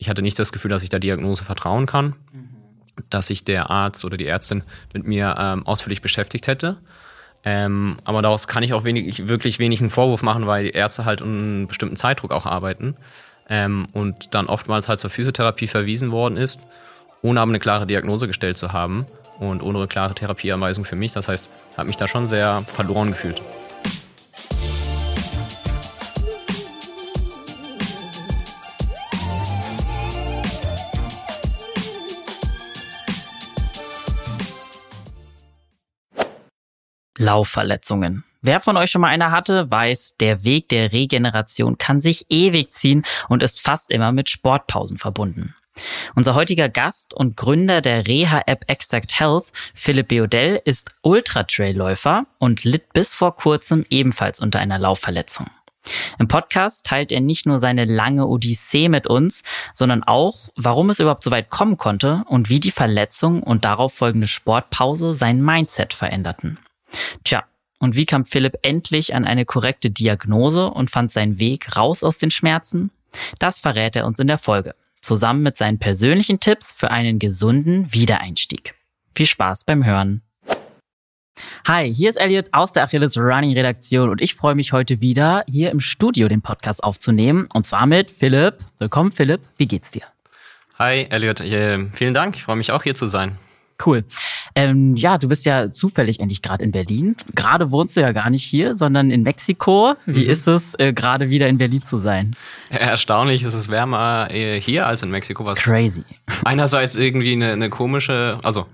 ich hatte nicht das Gefühl, dass ich der Diagnose vertrauen kann, mhm. dass sich der Arzt oder die Ärztin mit mir ähm, ausführlich beschäftigt hätte. Ähm, aber daraus kann ich auch wenig, wirklich wenig einen Vorwurf machen, weil die Ärzte halt unter einem bestimmten Zeitdruck auch arbeiten ähm, und dann oftmals halt zur Physiotherapie verwiesen worden ist, ohne aber eine klare Diagnose gestellt zu haben und ohne eine klare Therapieanweisung für mich. Das heißt, habe mich da schon sehr verloren gefühlt. Laufverletzungen. Wer von euch schon mal eine hatte, weiß, der Weg der Regeneration kann sich ewig ziehen und ist fast immer mit Sportpausen verbunden. Unser heutiger Gast und Gründer der Reha-App Exact Health, Philipp Beodell, ist Ultra-Trail-Läufer und litt bis vor kurzem ebenfalls unter einer Laufverletzung. Im Podcast teilt er nicht nur seine lange Odyssee mit uns, sondern auch, warum es überhaupt so weit kommen konnte und wie die Verletzung und darauf folgende Sportpause sein Mindset veränderten. Tja, und wie kam Philipp endlich an eine korrekte Diagnose und fand seinen Weg raus aus den Schmerzen? Das verrät er uns in der Folge, zusammen mit seinen persönlichen Tipps für einen gesunden Wiedereinstieg. Viel Spaß beim Hören. Hi, hier ist Elliot aus der Achilles Running Redaktion und ich freue mich heute wieder hier im Studio den Podcast aufzunehmen und zwar mit Philipp. Willkommen Philipp, wie geht's dir? Hi Elliot, äh, vielen Dank, ich freue mich auch hier zu sein. Cool. Ähm, ja, du bist ja zufällig endlich gerade in Berlin. Gerade wohnst du ja gar nicht hier, sondern in Mexiko. Wie mhm. ist es, äh, gerade wieder in Berlin zu sein? Erstaunlich ist es wärmer äh, hier als in Mexiko. Was Crazy. Einerseits irgendwie eine, eine komische, also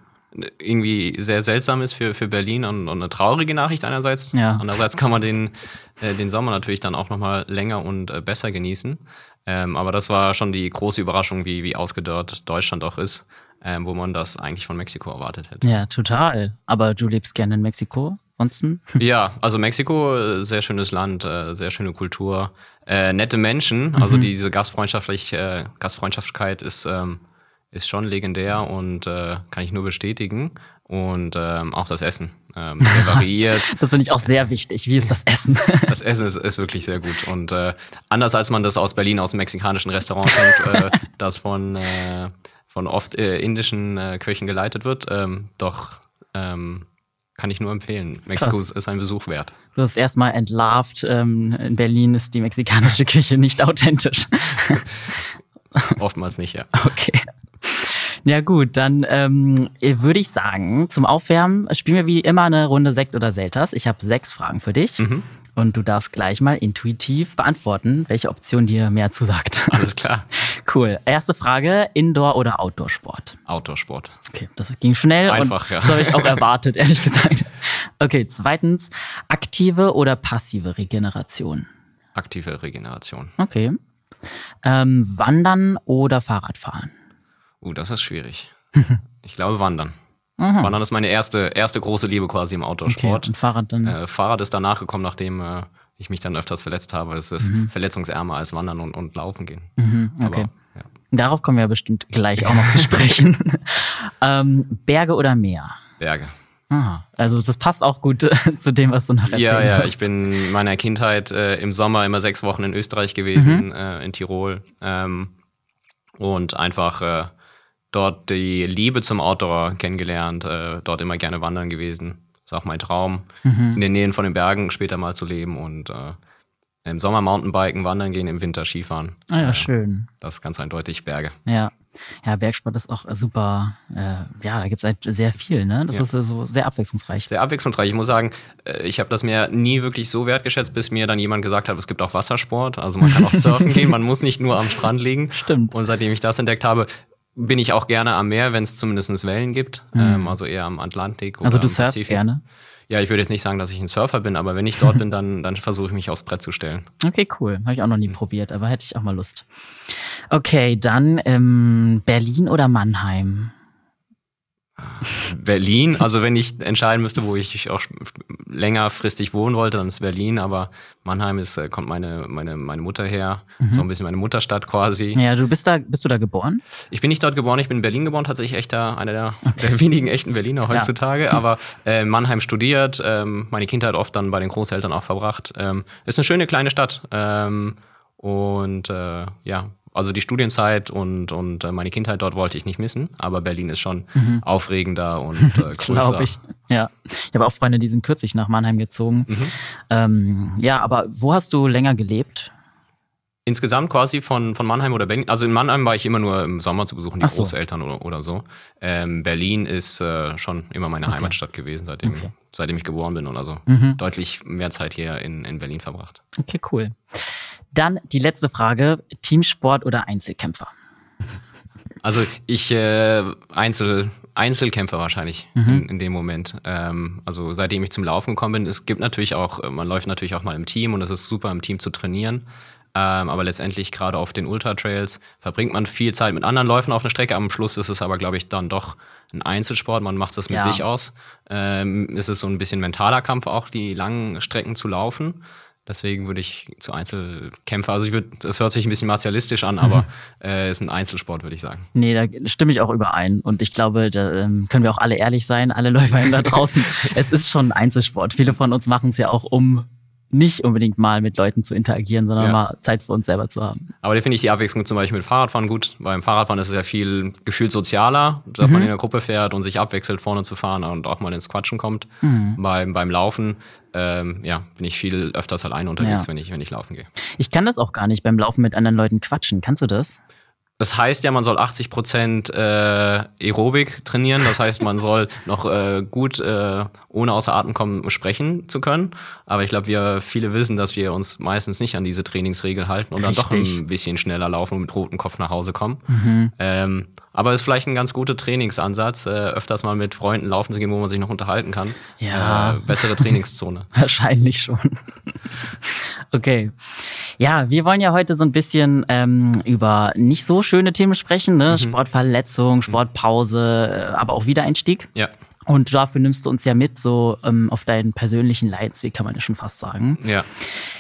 irgendwie sehr seltsam ist für, für Berlin und, und eine traurige Nachricht einerseits. Ja. Andererseits kann man den, äh, den Sommer natürlich dann auch nochmal länger und äh, besser genießen. Ähm, aber das war schon die große Überraschung, wie, wie ausgedörrt Deutschland auch ist ähm, wo man das eigentlich von Mexiko erwartet hätte. Ja, total. Aber du lebst gerne in Mexiko? Ansonsten? Ja, also Mexiko, sehr schönes Land, äh, sehr schöne Kultur, äh, nette Menschen. Also mhm. diese Gastfreundschaftlich, äh, Gastfreundschaftlichkeit ist, ähm, ist schon legendär und äh, kann ich nur bestätigen. Und ähm, auch das Essen. Ähm, sehr variiert. das finde ich auch sehr wichtig. Wie ist das Essen? das Essen ist, ist wirklich sehr gut. Und äh, anders als man das aus Berlin, aus dem mexikanischen Restaurant kennt, äh, das von äh, von oft äh, indischen äh, Köchen geleitet wird. Ähm, doch ähm, kann ich nur empfehlen. Mexiko Krass. ist ein Besuch wert. Du hast erstmal entlarvt, ähm, in Berlin ist die mexikanische Küche nicht authentisch. Oftmals nicht, ja. Okay. Ja gut, dann ähm, würde ich sagen, zum Aufwärmen spielen wir wie immer eine Runde Sekt oder Selters. Ich habe sechs Fragen für dich. Mhm. Und du darfst gleich mal intuitiv beantworten, welche Option dir mehr zusagt. Alles klar. Cool. Erste Frage, Indoor- oder Outdoor-Sport? Outdoor-Sport. Okay, das ging schnell. Einfach, ja. Das habe ich auch erwartet, ehrlich gesagt. Okay, zweitens, aktive oder passive Regeneration? Aktive Regeneration. Okay. Ähm, wandern oder Fahrradfahren? Uh, das ist schwierig. ich glaube Wandern. Aha. Wandern ist meine erste, erste große Liebe quasi im Outdoor-Sport. Okay, und Fahrrad dann? Äh, Fahrrad ist danach gekommen, nachdem äh, ich mich dann öfters verletzt habe. Es ist mhm. verletzungsärmer als Wandern und, und Laufen gehen. Mhm, okay. Aber, ja. Darauf kommen wir ja bestimmt gleich auch noch zu sprechen. ähm, Berge oder Meer? Berge. Aha. Also das passt auch gut zu dem, was du noch erzählt Ja, ja, hast. ich bin in meiner Kindheit äh, im Sommer immer sechs Wochen in Österreich gewesen, mhm. äh, in Tirol. Ähm, und einfach äh, dort die Liebe zum Outdoor kennengelernt, äh, dort immer gerne wandern gewesen. Ist auch mein Traum, mhm. in den Nähen von den Bergen später mal zu leben und äh, im Sommer Mountainbiken, wandern gehen, im Winter Skifahren. Ah ja, äh, schön. Das ist ganz eindeutig Berge. Ja. Ja, Bergsport ist auch super. Äh, ja, da gibt es halt sehr viel, ne? Das ja. ist so sehr abwechslungsreich. Sehr abwechslungsreich. Ich muss sagen, äh, ich habe das mir nie wirklich so wertgeschätzt, bis mir dann jemand gesagt hat, es gibt auch Wassersport. Also man kann auch surfen gehen, man muss nicht nur am Strand liegen. Stimmt. Und seitdem ich das entdeckt habe, bin ich auch gerne am Meer, wenn es zumindest Wellen gibt. Mhm. Ähm, also eher am Atlantik. also du surfst gerne? Ja, ich würde jetzt nicht sagen, dass ich ein Surfer bin, aber wenn ich dort bin, dann, dann versuche ich mich aufs Brett zu stellen. Okay, cool. Habe ich auch noch nie mhm. probiert, aber hätte ich auch mal Lust. Okay, dann ähm, Berlin oder Mannheim? Berlin, also wenn ich entscheiden müsste, wo ich auch längerfristig wohnen wollte, dann ist Berlin, aber Mannheim ist, äh, kommt meine, meine, meine Mutter her, mhm. so ein bisschen meine Mutterstadt quasi. Ja, du bist da, bist du da geboren? Ich bin nicht dort geboren, ich bin in Berlin geboren, tatsächlich echter, einer der, okay. der wenigen echten Berliner heutzutage, ja. aber äh, Mannheim studiert, ähm, meine Kindheit oft dann bei den Großeltern auch verbracht. Ähm, ist eine schöne kleine Stadt ähm, und äh, ja, also die Studienzeit und, und äh, meine Kindheit dort wollte ich nicht missen, aber Berlin ist schon mhm. aufregender und äh, größer. Glaube ich. Ja. Ich habe auch Freunde, die sind kürzlich nach Mannheim gezogen. Mhm. Ähm, ja, aber wo hast du länger gelebt? Insgesamt quasi von, von Mannheim oder Berlin. Also in Mannheim war ich immer nur im Sommer zu besuchen, die so. Großeltern oder, oder so. Ähm, Berlin ist äh, schon immer meine okay. Heimatstadt gewesen, seitdem, okay. seitdem ich geboren bin und also mhm. deutlich mehr Zeit hier in, in Berlin verbracht. Okay, cool. Dann die letzte Frage: Teamsport oder Einzelkämpfer? Also ich äh, Einzel, Einzelkämpfer wahrscheinlich mhm. in, in, dem Moment. Ähm, also seitdem ich zum Laufen gekommen bin, es gibt natürlich auch, man läuft natürlich auch mal im Team und es ist super im Team zu trainieren. Ähm, aber letztendlich gerade auf den Ultra-Trails verbringt man viel Zeit mit anderen Läufen auf einer Strecke. Am Schluss ist es aber, glaube ich, dann doch ein Einzelsport. Man macht das mit ja. sich aus. Ähm, es ist so ein bisschen mentaler Kampf auch, die langen Strecken zu laufen. Deswegen würde ich zu Einzelkämpfer, also ich würde, das hört sich ein bisschen martialistisch an, aber äh, ist ein Einzelsport, würde ich sagen. Nee, da stimme ich auch überein. Und ich glaube, da ähm, können wir auch alle ehrlich sein, alle Läuferinnen da draußen. es ist schon ein Einzelsport. Viele von uns machen es ja auch, um nicht unbedingt mal mit Leuten zu interagieren, sondern ja. mal Zeit für uns selber zu haben. Aber da finde ich die Abwechslung zum Beispiel mit Fahrradfahren gut. Beim Fahrradfahren ist es ja viel gefühlt sozialer, dass mhm. man in der Gruppe fährt und sich abwechselt, vorne zu fahren und auch mal ins Quatschen kommt. Mhm. Beim, beim Laufen ähm, ja, bin ich viel öfters alleine unterwegs, ja. wenn, ich, wenn ich laufen gehe. Ich kann das auch gar nicht beim Laufen mit anderen Leuten quatschen. Kannst du das? Das heißt ja, man soll 80 Prozent äh, Aerobik trainieren. Das heißt, man soll noch äh, gut äh, ohne außer Atem kommen sprechen zu können. Aber ich glaube, wir viele wissen, dass wir uns meistens nicht an diese Trainingsregeln halten und Richtig. dann doch ein bisschen schneller laufen und mit rotem Kopf nach Hause kommen. Mhm. Ähm, aber ist vielleicht ein ganz guter Trainingsansatz, äh, öfters mal mit Freunden laufen zu gehen, wo man sich noch unterhalten kann. Ja. Äh, bessere Trainingszone. Wahrscheinlich schon. okay. Ja, wir wollen ja heute so ein bisschen ähm, über nicht so schöne Themen sprechen, ne? Mhm. Sportverletzung, Sportpause, äh, aber auch Wiedereinstieg. Ja. Und dafür nimmst du uns ja mit, so ähm, auf deinen persönlichen Leidensweg, kann man ja schon fast sagen. Ja.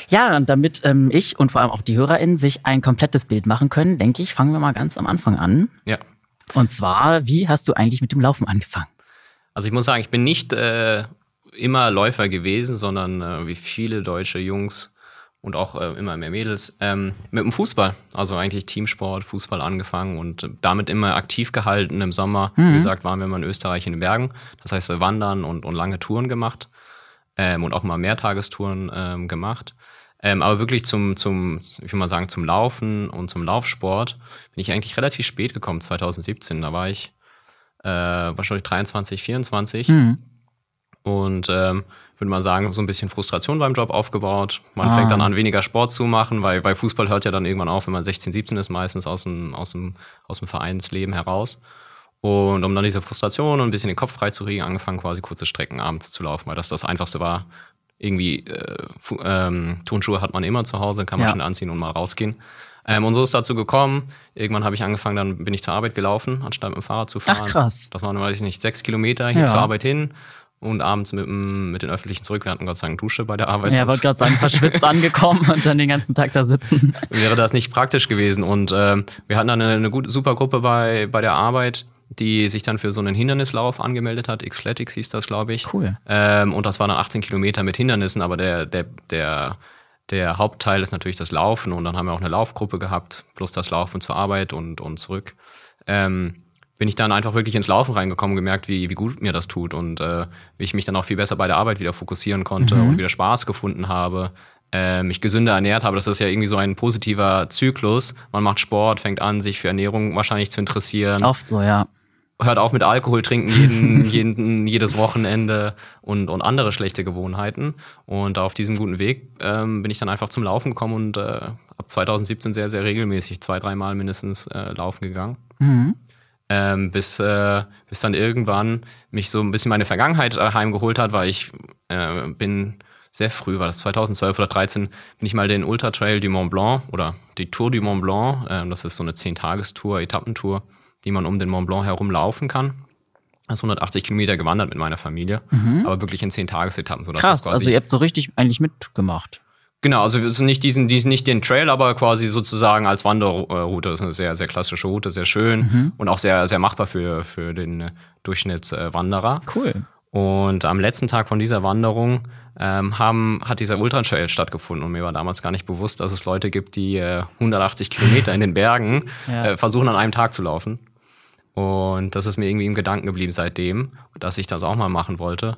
Ja, und damit ähm, ich und vor allem auch die HörerInnen sich ein komplettes Bild machen können, denke ich, fangen wir mal ganz am Anfang an. Ja. Und zwar, wie hast du eigentlich mit dem Laufen angefangen? Also ich muss sagen, ich bin nicht äh, immer Läufer gewesen, sondern äh, wie viele deutsche Jungs und auch äh, immer mehr Mädels, ähm, mit dem Fußball. Also eigentlich Teamsport, Fußball angefangen und damit immer aktiv gehalten. Im Sommer, mhm. wie gesagt, waren wir immer in Österreich in den Bergen. Das heißt, äh, wandern und, und lange Touren gemacht ähm, und auch mal Mehrtagestouren ähm, gemacht. Ähm, aber wirklich zum, zum, ich will mal sagen, zum Laufen und zum Laufsport bin ich eigentlich relativ spät gekommen, 2017. Da war ich äh, wahrscheinlich 23, 24. Mhm. Und ähm, würde mal sagen, so ein bisschen Frustration beim Job aufgebaut. Man ah. fängt dann an, weniger Sport zu machen, weil, weil Fußball hört ja dann irgendwann auf, wenn man 16, 17 ist, meistens aus dem, aus dem, aus dem Vereinsleben heraus. Und um dann diese Frustration und ein bisschen den Kopf frei zu kriegen, angefangen quasi kurze Strecken abends zu laufen, weil das das Einfachste war. Irgendwie äh, ähm, Turnschuhe hat man immer zu Hause, kann man ja. schnell anziehen und mal rausgehen. Ähm, und so ist dazu gekommen. Irgendwann habe ich angefangen, dann bin ich zur Arbeit gelaufen, anstatt mit dem Fahrrad zu fahren. Ach krass. Das waren, weiß ich nicht, sechs Kilometer hier ja. zur Arbeit hin und abends mit, mit den Öffentlichen zurück. Wir hatten Gott sei Dank Dusche bei der Arbeit. Ja, wollte gerade sagen, verschwitzt angekommen und dann den ganzen Tag da sitzen. Wäre das nicht praktisch gewesen. Und äh, wir hatten dann eine, eine gute, super Gruppe bei, bei der Arbeit, die sich dann für so einen Hindernislauf angemeldet hat. Xletics hieß das, glaube ich. Cool. Ähm, und das waren dann 18 Kilometer mit Hindernissen, aber der, der, der, der Hauptteil ist natürlich das Laufen. Und dann haben wir auch eine Laufgruppe gehabt, plus das Laufen zur Arbeit und, und zurück. Ähm, bin ich dann einfach wirklich ins Laufen reingekommen, gemerkt, wie, wie gut mir das tut und äh, wie ich mich dann auch viel besser bei der Arbeit wieder fokussieren konnte mhm. und wieder Spaß gefunden habe, mich gesünder ernährt habe. Das ist ja irgendwie so ein positiver Zyklus. Man macht Sport, fängt an, sich für Ernährung wahrscheinlich zu interessieren. Oft so, ja. Hört auf mit Alkohol trinken jeden, jeden, jedes Wochenende und, und andere schlechte Gewohnheiten. Und auf diesem guten Weg ähm, bin ich dann einfach zum Laufen gekommen und äh, ab 2017 sehr, sehr regelmäßig, zwei, dreimal mindestens äh, laufen gegangen. Mhm ähm, bis, äh, bis dann irgendwann mich so ein bisschen meine Vergangenheit äh, heimgeholt hat, weil ich äh, bin sehr früh, war das 2012 oder 13, bin ich mal den Ultra Trail du Mont Blanc oder die Tour du Mont Blanc, äh, das ist so eine 10-Tagestour, Etappentour, die man um den Mont Blanc herum laufen kann. Also 180 Kilometer gewandert mit meiner Familie, mhm. aber wirklich in 10 Tagesetappen. Krass, also ihr habt so richtig eigentlich mitgemacht. Genau, also wir sind nicht diesen, diesen, nicht den Trail, aber quasi sozusagen als Wanderroute. Das ist eine sehr, sehr klassische Route, sehr schön mhm. und auch sehr, sehr machbar für, für den Durchschnittswanderer. Cool. Und am letzten Tag von dieser Wanderung ähm, haben, hat dieser Ultra Trail stattgefunden und mir war damals gar nicht bewusst, dass es Leute gibt, die äh, 180 Kilometer in den Bergen ja. äh, versuchen an einem Tag zu laufen. Und das ist mir irgendwie im Gedanken geblieben seitdem, dass ich das auch mal machen wollte.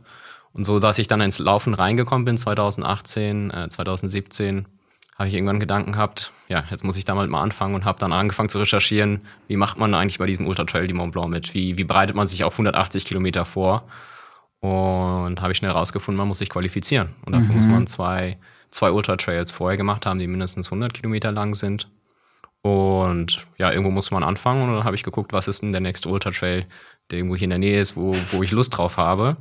Und so, dass ich dann ins Laufen reingekommen bin, 2018, äh, 2017, habe ich irgendwann Gedanken gehabt, ja, jetzt muss ich damit mal anfangen und habe dann angefangen zu recherchieren, wie macht man eigentlich bei diesem Ultra Trail die Mont Blanc mit? Wie, wie bereitet man sich auf 180 Kilometer vor? Und habe ich schnell rausgefunden, man muss sich qualifizieren. Und dafür mhm. muss man zwei, zwei Ultra Trails vorher gemacht haben, die mindestens 100 Kilometer lang sind. Und ja, irgendwo muss man anfangen. Und dann habe ich geguckt, was ist denn der nächste Ultra Trail, der irgendwo hier in der Nähe ist, wo, wo ich Lust drauf habe.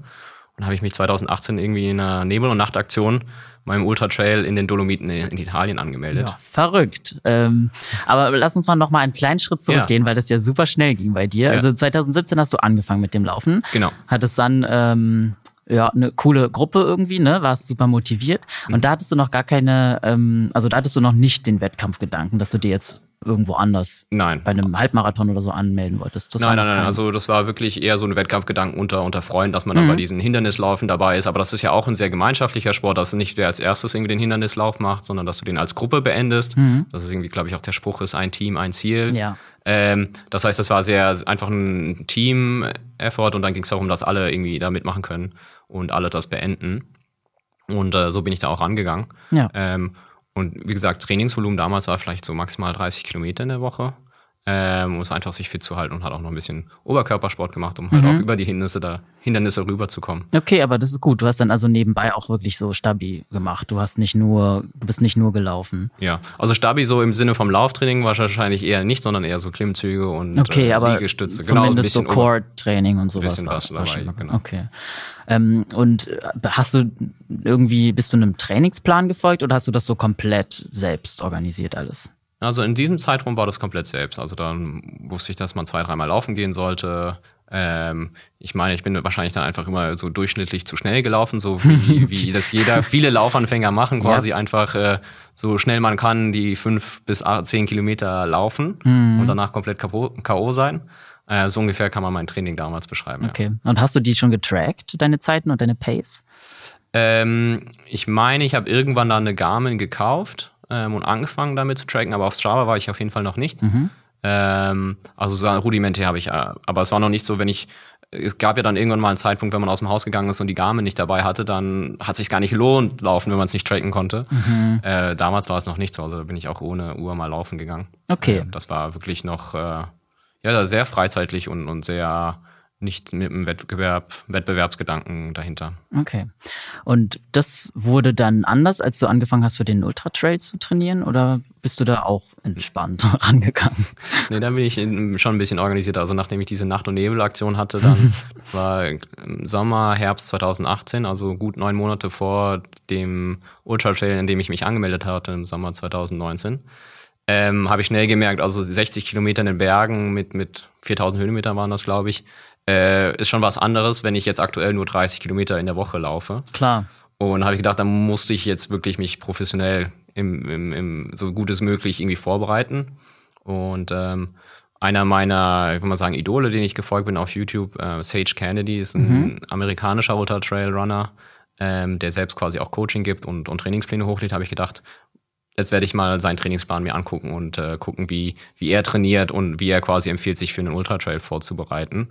Und habe ich mich 2018 irgendwie in einer Nebel- und Nachtaktion meinem Ultra Trail in den Dolomiten in Italien angemeldet. Ja, verrückt. Ähm, aber lass uns mal noch mal einen kleinen Schritt zurückgehen, ja. weil das ja super schnell ging bei dir. Ja. Also 2017 hast du angefangen mit dem Laufen. Genau. Hattest dann ähm, ja, eine coole Gruppe irgendwie, ne? Warst super motiviert. Und mhm. da hattest du noch gar keine, ähm, also da hattest du noch nicht den Wettkampfgedanken, dass du dir jetzt irgendwo anders nein. bei einem Halbmarathon oder so anmelden wolltest. Das nein, nein, nein. Also das war wirklich eher so ein Wettkampfgedanken unter, unter Freunden, dass man mhm. dann bei diesen Hindernislaufen dabei ist. Aber das ist ja auch ein sehr gemeinschaftlicher Sport, dass nicht wer als erstes irgendwie den Hindernislauf macht, sondern dass du den als Gruppe beendest. Mhm. Das ist irgendwie, glaube ich, auch der Spruch ist ein Team, ein Ziel. Ja. Ähm, das heißt, das war sehr einfach ein Team-Effort und dann ging es darum, dass alle irgendwie da mitmachen können und alle das beenden. Und äh, so bin ich da auch rangegangen. Ja. Ähm, und wie gesagt, Trainingsvolumen damals war vielleicht so maximal 30 Kilometer in der Woche. Ähm, um es einfach sich fit zu halten und hat auch noch ein bisschen Oberkörpersport gemacht, um halt mhm. auch über die Hindernisse da Hindernisse rüberzukommen. Okay, aber das ist gut. Du hast dann also nebenbei auch wirklich so Stabi gemacht. Du hast nicht nur, du bist nicht nur gelaufen. Ja, also Stabi so im Sinne vom Lauftraining war wahrscheinlich eher nicht, sondern eher so Klimmzüge und okay, äh, aber Liegestütze. Genau, Zumindest genau, so Core-Training und sowas. Bisschen was dabei, genau. Okay. Ähm, und äh, hast du irgendwie, bist du einem Trainingsplan gefolgt oder hast du das so komplett selbst organisiert alles? Also in diesem Zeitraum war das komplett selbst. Also dann wusste ich, dass man zwei, dreimal laufen gehen sollte. Ähm, ich meine, ich bin wahrscheinlich dann einfach immer so durchschnittlich zu schnell gelaufen, so wie, wie das jeder, viele Laufanfänger machen, quasi ja. einfach äh, so schnell man kann die fünf bis acht, zehn Kilometer laufen mhm. und danach komplett K.O. sein. Äh, so ungefähr kann man mein Training damals beschreiben. Okay. Ja. Und hast du die schon getrackt, deine Zeiten und deine Pace? Ähm, ich meine, ich habe irgendwann da eine Garmin gekauft ähm, und angefangen damit zu tracken, aber auf Strava war ich auf jeden Fall noch nicht. Mhm. Ähm, also so rudimentär habe ich, äh, aber es war noch nicht so, wenn ich es gab ja dann irgendwann mal einen Zeitpunkt, wenn man aus dem Haus gegangen ist und die Garmin nicht dabei hatte, dann hat es sich gar nicht lohnt, laufen, wenn man es nicht tracken konnte. Mhm. Äh, damals war es noch nicht so, also bin ich auch ohne Uhr mal laufen gegangen. Okay. Äh, das war wirklich noch äh, ja sehr freizeitlich und, und sehr nicht mit einem Wettbewerb, Wettbewerbsgedanken dahinter. Okay. Und das wurde dann anders, als du angefangen hast, für den Ultra Trail zu trainieren? Oder bist du da auch entspannt rangegangen? Nee, da bin ich schon ein bisschen organisierter. Also nachdem ich diese Nacht- und Nebel-Aktion hatte, dann, das war im Sommer, Herbst 2018, also gut neun Monate vor dem Ultra Trail, in dem ich mich angemeldet hatte, im Sommer 2019. Ähm, habe ich schnell gemerkt, also 60 Kilometer in den Bergen mit, mit 4000 Höhenmetern waren das, glaube ich, äh, ist schon was anderes, wenn ich jetzt aktuell nur 30 Kilometer in der Woche laufe. Klar. Und habe ich gedacht, da musste ich jetzt wirklich mich professionell im, im, im, so gut es möglich irgendwie vorbereiten. Und ähm, einer meiner, ich würde mal sagen, Idole, den ich gefolgt bin auf YouTube, äh, Sage Kennedy, ist ein mhm. amerikanischer Ultra Trail Runner, ähm, der selbst quasi auch Coaching gibt und, und Trainingspläne hochlädt, habe ich gedacht, jetzt werde ich mal seinen Trainingsplan mir angucken und äh, gucken, wie, wie er trainiert und wie er quasi empfiehlt, sich für einen Ultra Trail vorzubereiten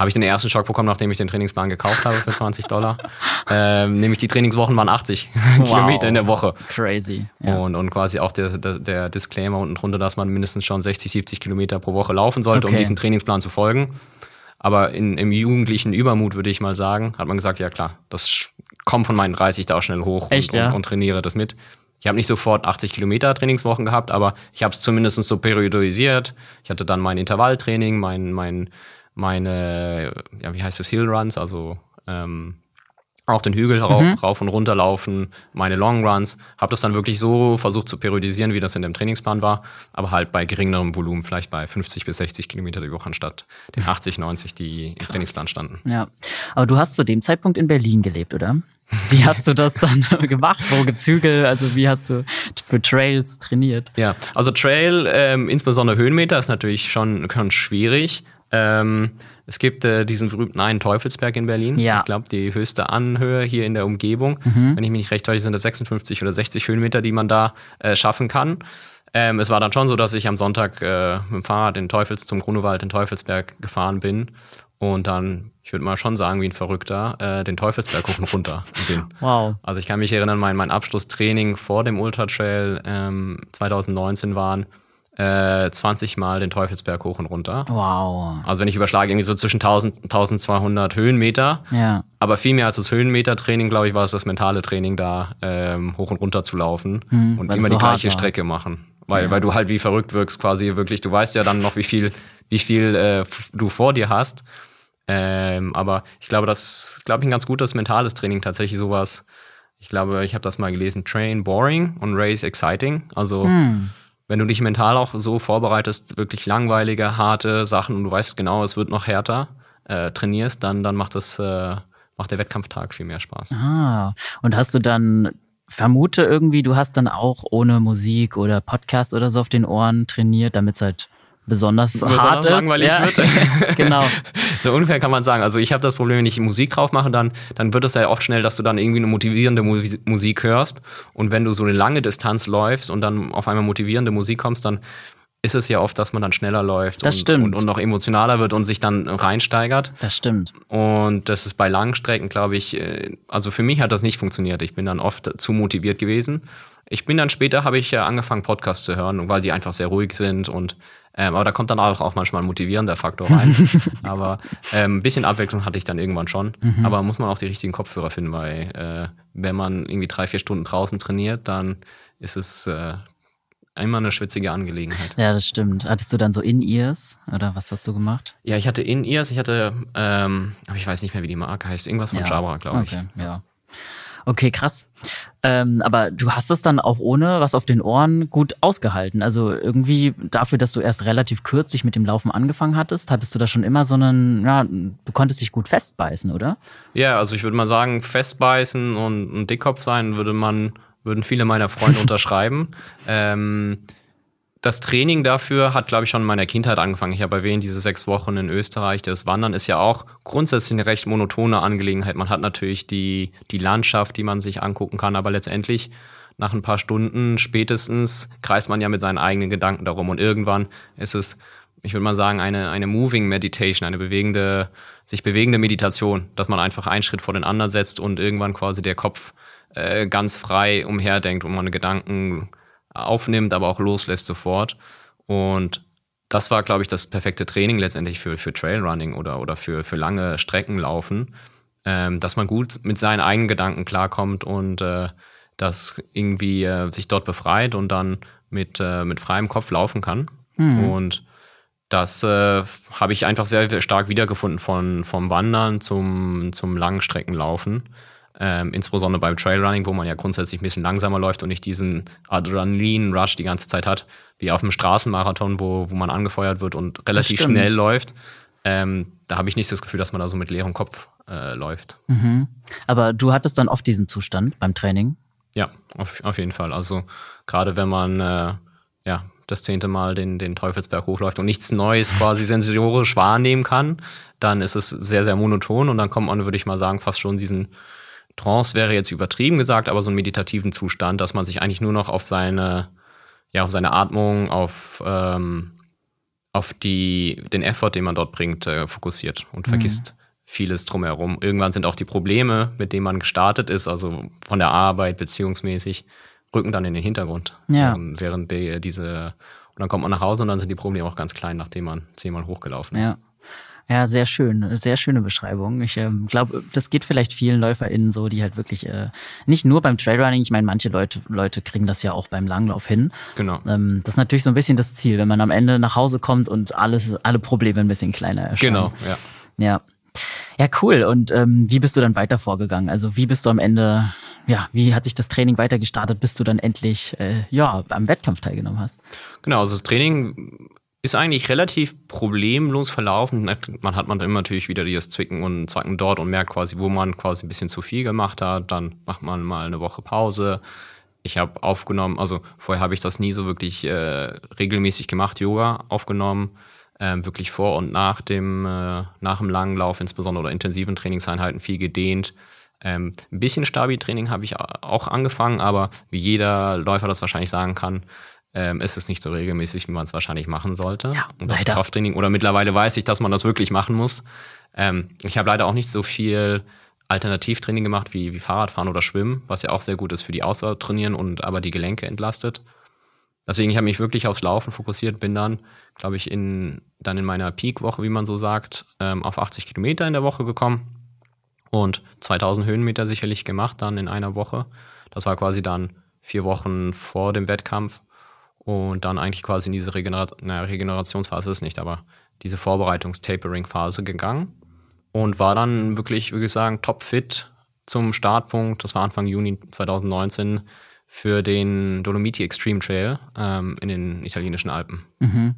habe ich den ersten Schock bekommen, nachdem ich den Trainingsplan gekauft habe für 20 Dollar. ähm, nämlich die Trainingswochen waren 80 wow. Kilometer in der Woche. Crazy. Ja. Und, und quasi auch der, der, der, Disclaimer unten drunter, dass man mindestens schon 60, 70 Kilometer pro Woche laufen sollte, okay. um diesem Trainingsplan zu folgen. Aber in, im jugendlichen Übermut würde ich mal sagen, hat man gesagt, ja klar, das kommt von meinen 30 da auch schnell hoch Echt, und, ja? und, und trainiere das mit. Ich habe nicht sofort 80 Kilometer Trainingswochen gehabt, aber ich habe es zumindest so periodisiert. Ich hatte dann mein Intervalltraining, mein, mein meine, ja, wie heißt es, Hillruns, also ähm, auch den Hügel rauf, mhm. rauf und runter laufen, meine Longruns. Habe das dann wirklich so versucht zu periodisieren, wie das in dem Trainingsplan war, aber halt bei geringerem Volumen, vielleicht bei 50 bis 60 Kilometer die Woche anstatt den 80, 90, die im Trainingsplan standen. Ja, aber du hast zu dem Zeitpunkt in Berlin gelebt, oder? Wie hast du das dann gemacht? Wo gezügelt? Also wie hast du für Trails trainiert? Ja, also Trail, ähm, insbesondere Höhenmeter, ist natürlich schon, schon schwierig. Ähm, es gibt äh, diesen berühmten einen Teufelsberg in Berlin. Ja. Ich glaube, die höchste Anhöhe hier in der Umgebung. Wenn ich mich nicht recht täusche, sind das 56 oder 60 Höhenmeter, die man da äh, schaffen kann. Ähm, es war dann schon so, dass ich am Sonntag äh, mit dem Fahrrad den Teufels zum Grunewald, den Teufelsberg gefahren bin und dann, ich würde mal schon sagen, wie ein Verrückter, äh, den Teufelsberg hoch und runter bin. Wow. Also ich kann mich erinnern, mein, mein Abschlusstraining vor dem Ultra Trail ähm, 2019 waren äh, 20 Mal den Teufelsberg hoch und runter. Wow. Also wenn ich überschlage, irgendwie so zwischen 1000 1200 Höhenmeter. Ja. Aber viel mehr als das Höhenmeter-Training, glaube ich, war es das mentale Training da, ähm, hoch und runter zu laufen Hm, und immer die so hart gleiche. Strecke machen. Weil, weil du halt wie verrückt wirkst, quasi wirklich. Du weißt ja dann noch, wie viel, wie viel äh, du vor dir hast. Ähm, aber ich glaube, das glaube ich ein ganz gutes mentales Training tatsächlich sowas. Ich glaube, ich habe das mal gelesen: Train boring und race exciting. Also Hm. Wenn du dich mental auch so vorbereitest, wirklich langweilige, harte Sachen und du weißt genau, es wird noch härter, äh, trainierst, dann, dann macht das, äh, macht der Wettkampftag viel mehr Spaß. Ah. Und hast du dann, vermute irgendwie, du hast dann auch ohne Musik oder Podcast oder so auf den Ohren trainiert, damit es halt besonders, Besonders hart ist. langweilig ja. wird. genau. So ungefähr kann man sagen. Also ich habe das Problem, wenn ich Musik drauf mache, dann, dann wird es ja oft schnell, dass du dann irgendwie eine motivierende Mu Musik hörst. Und wenn du so eine lange Distanz läufst und dann auf einmal motivierende Musik kommst, dann ist es ja oft, dass man dann schneller läuft Das und, stimmt. Und, und noch emotionaler wird und sich dann reinsteigert. Das stimmt. Und das ist bei langen Strecken, glaube ich, äh, also für mich hat das nicht funktioniert. Ich bin dann oft zu motiviert gewesen. Ich bin dann später, habe ich ja angefangen, Podcasts zu hören, weil die einfach sehr ruhig sind und ähm, aber da kommt dann auch, auch manchmal ein motivierender Faktor rein. aber ähm, ein bisschen Abwechslung hatte ich dann irgendwann schon. Aber muss man auch die richtigen Kopfhörer finden, weil äh, wenn man irgendwie drei, vier Stunden draußen trainiert, dann ist es äh, immer eine schwitzige Angelegenheit. Ja, das stimmt. Hattest du dann so In-Ears oder was hast du gemacht? Ja, ich hatte In-Ears, ich hatte, ähm, aber ich weiß nicht mehr, wie die Marke heißt, irgendwas von Ja. Jabra, glaube ich. Okay, ja. Okay, krass. Ähm, aber du hast es dann auch ohne was auf den Ohren gut ausgehalten. Also irgendwie dafür, dass du erst relativ kürzlich mit dem Laufen angefangen hattest, hattest du da schon immer so einen, ja, du konntest dich gut festbeißen, oder? Ja, also ich würde mal sagen, festbeißen und ein Dickkopf sein, würde man, würden viele meiner Freunde unterschreiben. Ähm, das Training dafür hat, glaube ich, schon in meiner Kindheit angefangen. Ich habe erwähnt, diese sechs Wochen in Österreich. Das Wandern ist ja auch grundsätzlich eine recht monotone Angelegenheit. Man hat natürlich die, die Landschaft, die man sich angucken kann, aber letztendlich nach ein paar Stunden spätestens kreist man ja mit seinen eigenen Gedanken darum. Und irgendwann ist es, ich würde mal sagen, eine, eine Moving Meditation, eine bewegende, sich bewegende Meditation, dass man einfach einen Schritt vor den anderen setzt und irgendwann quasi der Kopf äh, ganz frei umherdenkt und man Gedanken aufnimmt, aber auch loslässt sofort. Und das war, glaube ich, das perfekte Training letztendlich für, für Trailrunning oder, oder für, für lange Strecken laufen, ähm, dass man gut mit seinen eigenen Gedanken klarkommt und äh, das irgendwie äh, sich dort befreit und dann mit, äh, mit freiem Kopf laufen kann. Und das äh, habe ich einfach sehr stark wiedergefunden von, vom Wandern zum, zum Langstreckenlaufen. Ähm, insbesondere beim Trailrunning, wo man ja grundsätzlich ein bisschen langsamer läuft und nicht diesen Adrenalin-Rush die ganze Zeit hat, wie auf einem Straßenmarathon, wo, wo man angefeuert wird und relativ schnell läuft. Ähm, da habe ich nicht das Gefühl, dass man da so mit leerem Kopf äh, läuft. Mhm. Aber du hattest dann oft diesen Zustand beim Training. Ja, auf, auf jeden Fall. Also gerade wenn man äh, ja das zehnte Mal den, den Teufelsberg hochläuft und nichts Neues quasi sensorisch wahrnehmen kann, dann ist es sehr, sehr monoton und dann kommt man, würde ich mal sagen, fast schon diesen Trance wäre jetzt übertrieben gesagt, aber so einen meditativen Zustand, dass man sich eigentlich nur noch auf seine, ja, auf seine Atmung, auf, ähm, auf die, den Effort, den man dort bringt, äh, fokussiert und vergisst vieles drumherum. Irgendwann sind auch die Probleme, mit denen man gestartet ist, also von der Arbeit beziehungsmäßig, rücken dann in den Hintergrund. Ja. Ähm, Während die, diese, und dann kommt man nach Hause und dann sind die Probleme auch ganz klein, nachdem man zehnmal hochgelaufen ist. Ja. Ja, sehr schön, sehr schöne Beschreibung. Ich ähm, glaube, das geht vielleicht vielen LäuferInnen so, die halt wirklich äh, nicht nur beim Trailrunning, ich meine, manche Leute, Leute kriegen das ja auch beim Langlauf hin. Genau. Ähm, das ist natürlich so ein bisschen das Ziel, wenn man am Ende nach Hause kommt und alles, alle Probleme ein bisschen kleiner erscheinen. Genau, ja. Ja. Ja, cool. Und ähm, wie bist du dann weiter vorgegangen? Also wie bist du am Ende, ja, wie hat sich das Training weiter gestartet, bis du dann endlich äh, ja, am Wettkampf teilgenommen hast? Genau, also das Training ist eigentlich relativ problemlos verlaufen. Man hat man dann immer natürlich wieder dieses Zwicken und Zwacken dort und merkt quasi, wo man quasi ein bisschen zu viel gemacht hat. Dann macht man mal eine Woche Pause. Ich habe aufgenommen, also vorher habe ich das nie so wirklich äh, regelmäßig gemacht, Yoga aufgenommen. ähm, wirklich vor und nach dem, äh, nach dem langen Lauf, insbesondere oder intensiven Trainingseinheiten, viel gedehnt. Ähm, ein bisschen Stabi-Training habe ich auch angefangen, aber wie jeder Läufer das wahrscheinlich sagen kann, ähm, ist es nicht so regelmäßig, wie man es wahrscheinlich machen sollte. Ja, und das leider. Krafttraining, oder mittlerweile weiß ich, dass man das wirklich machen muss. Ähm, ich habe leider auch nicht so viel Alternativtraining gemacht wie, wie Fahrradfahren oder Schwimmen, was ja auch sehr gut ist für die Ausdauer trainieren und aber die Gelenke entlastet. Deswegen, ich habe mich wirklich aufs Laufen fokussiert, bin dann, glaube ich, in, dann in meiner Peak-Woche, wie man so sagt, ähm, auf 80 Kilometer in der Woche gekommen und 2000 Höhenmeter sicherlich gemacht dann in einer Woche. Das war quasi dann vier Wochen vor dem Wettkampf und dann eigentlich quasi in diese Regener na, Regenerationsphase ist nicht, aber diese Vorbereitungs-Tapering-Phase gegangen und war dann wirklich, würde ich sagen, topfit zum Startpunkt. Das war Anfang Juni 2019 für den Dolomiti Extreme Trail ähm, in den italienischen Alpen. Mhm.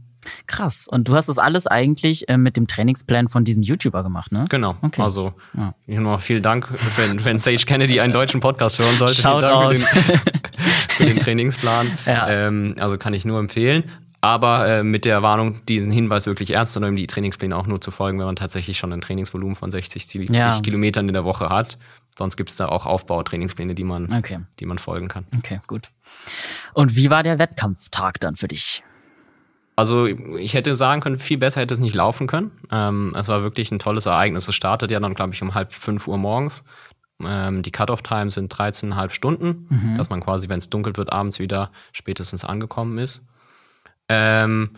Krass. Und du hast das alles eigentlich äh, mit dem Trainingsplan von diesem YouTuber gemacht, ne? Genau. Okay. Also Ja. nochmal vielen Dank, wenn, wenn Sage Kennedy einen deutschen Podcast hören sollte. Vielen Dank für Shoutout. den, für den Trainingsplan. Ja. Ähm, also kann ich nur empfehlen. Aber äh, mit der Warnung, diesen Hinweis wirklich ernst zu nehmen, die Trainingspläne auch nur zu folgen, wenn man tatsächlich schon ein Trainingsvolumen von 60, 70 Ja. Kilometern in der Woche hat. Sonst gibt es da auch Aufbautrainingspläne, die man, Okay. die man folgen kann. Okay, gut. Und wie war der Wettkampftag dann für dich? Also ich hätte sagen können, viel besser hätte es nicht laufen können. Ähm, es war wirklich ein tolles Ereignis. Es startet ja dann, glaube ich, um halb fünf Uhr morgens. Ähm, die Cut-Off-Time sind 13,5 Stunden, dass man quasi, wenn es dunkel wird, abends wieder spätestens angekommen ist. Ähm,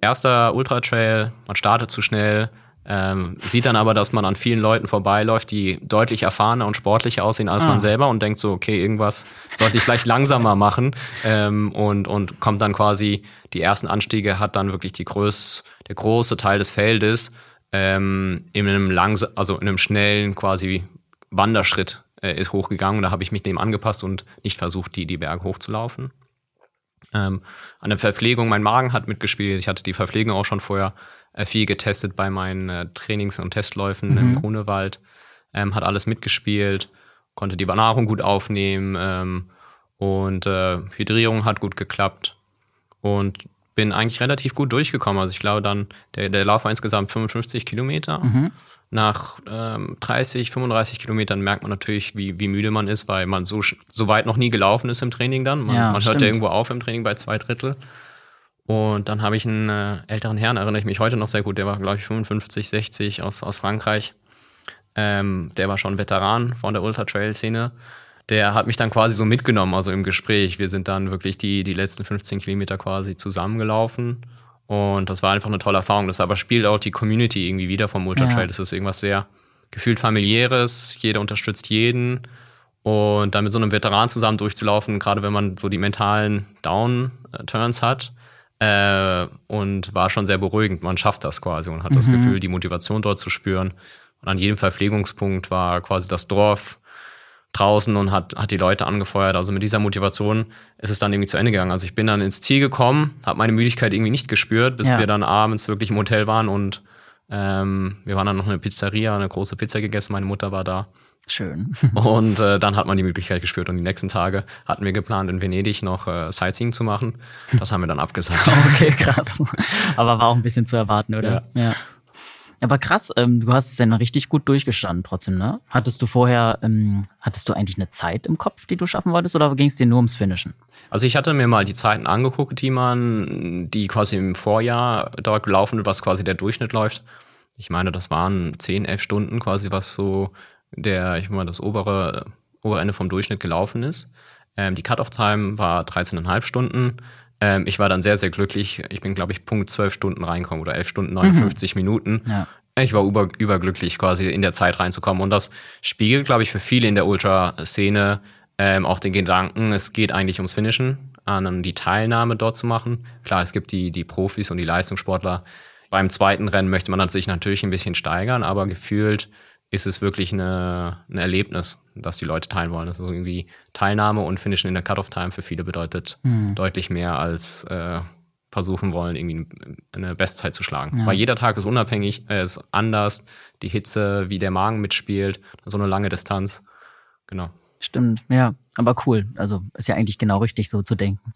erster Ultra-Trail, man startet zu schnell, ähm, sieht dann aber, dass man an vielen Leuten vorbeiläuft, die deutlich erfahrener und sportlicher aussehen als Ah. man selber und denkt so, okay, irgendwas sollte ich vielleicht langsamer machen ähm, und, und kommt dann quasi, die ersten Anstiege hat dann wirklich die größ, der große Teil des Feldes ähm, in einem langsam, also in einem schnellen quasi Wanderschritt äh, ist hochgegangen. Da habe ich mich dem angepasst und nicht versucht, die, die Berge hochzulaufen. Ähm, an der Verpflegung, mein Magen hat mitgespielt. Ich hatte die Verpflegung auch schon vorher äh, viel getestet bei meinen äh, Trainings- und Testläufen im Grunewald. Ähm, hat alles mitgespielt, konnte die Nahrung gut aufnehmen ähm, und äh, Hydrierung hat gut geklappt und bin eigentlich relativ gut durchgekommen. Also ich glaube dann, der, der Lauf war insgesamt 55 Kilometer. Nach ähm, 30, 35 Kilometern merkt man natürlich, wie, wie müde man ist, weil man so, so weit noch nie gelaufen ist im Training dann. Man, Ja, man hört ja irgendwo auf im Training bei zwei Drittel. Und dann habe ich einen äh, älteren Herrn, erinnere ich mich heute noch sehr gut, der war, glaube ich, 55, 60 aus, aus Frankreich. Ähm, der war schon Veteran von der Ultra-Trail-Szene. Der hat mich dann quasi so mitgenommen, also im Gespräch. Wir sind dann wirklich die, die letzten 15 Kilometer quasi zusammengelaufen. Und das war einfach eine tolle Erfahrung. Das aber spielt auch die Community irgendwie wieder vom Ultra Trail. Ja. Das ist irgendwas sehr gefühlt familiäres. Jeder unterstützt jeden. Und dann mit so einem Veteran zusammen durchzulaufen, gerade wenn man so die mentalen Down-Turns hat, äh, und war schon sehr beruhigend. Man schafft das quasi und hat das Gefühl, die Motivation dort zu spüren. Und an jedem Verpflegungspunkt war quasi das Dorf draußen und hat, hat die Leute angefeuert. Also mit dieser Motivation ist es dann irgendwie zu Ende gegangen. Also ich bin dann ins Ziel gekommen, habe meine Müdigkeit irgendwie nicht gespürt, bis Ja. wir dann abends wirklich im Hotel waren und ähm, wir waren dann noch in eine Pizzeria, eine große Pizza gegessen. Meine Mutter war da. Schön. Und äh, dann hat man die Möglichkeit gespürt. Und die nächsten Tage hatten wir geplant, in Venedig noch äh, Sightseeing zu machen. Das haben wir dann abgesagt. Okay, krass. Aber war auch ein bisschen zu erwarten, oder? Ja. Aber krass, ähm, du hast es dann richtig gut durchgestanden trotzdem, ne? Hattest du vorher, ähm, hattest du eigentlich eine Zeit im Kopf, die du schaffen wolltest, oder ging es dir nur ums Finishen? Also ich hatte mir mal die Zeiten angeguckt, die man, die quasi im Vorjahr dort gelaufen was quasi der Durchschnitt läuft. Ich meine, das waren 10, 11 Stunden quasi, was so der, ich meine, das obere, obere Ende vom Durchschnitt gelaufen ist. Ähm, die Cut-Off-Time war 13,5 Stunden. Ähm, ich war dann sehr, sehr glücklich. Ich bin, glaube ich, Punkt 12 Stunden reinkommen oder 11 Stunden 59 Minuten. Ja. Ich war über, überglücklich, quasi in der Zeit reinzukommen. Und das spiegelt, glaube ich, für viele in der Ultraszene ähm, auch den Gedanken, es geht eigentlich ums Finishen, an die Teilnahme dort zu machen. Klar, es gibt die, die Profis und die Leistungssportler. Beim zweiten Rennen möchte man sich natürlich ein bisschen steigern, aber gefühlt ist es wirklich eine, ein Erlebnis, das die Leute teilen wollen. Das ist irgendwie Teilnahme und Finishen in der Cut-Off-Time für viele bedeutet deutlich mehr als äh, versuchen wollen, irgendwie eine Bestzeit zu schlagen. Weil jeder Tag ist unabhängig, äh, ist anders, die Hitze, wie der Magen mitspielt, so eine lange Distanz. Genau. Stimmt, ja. Aber cool. Also ist ja eigentlich genau richtig, so zu denken.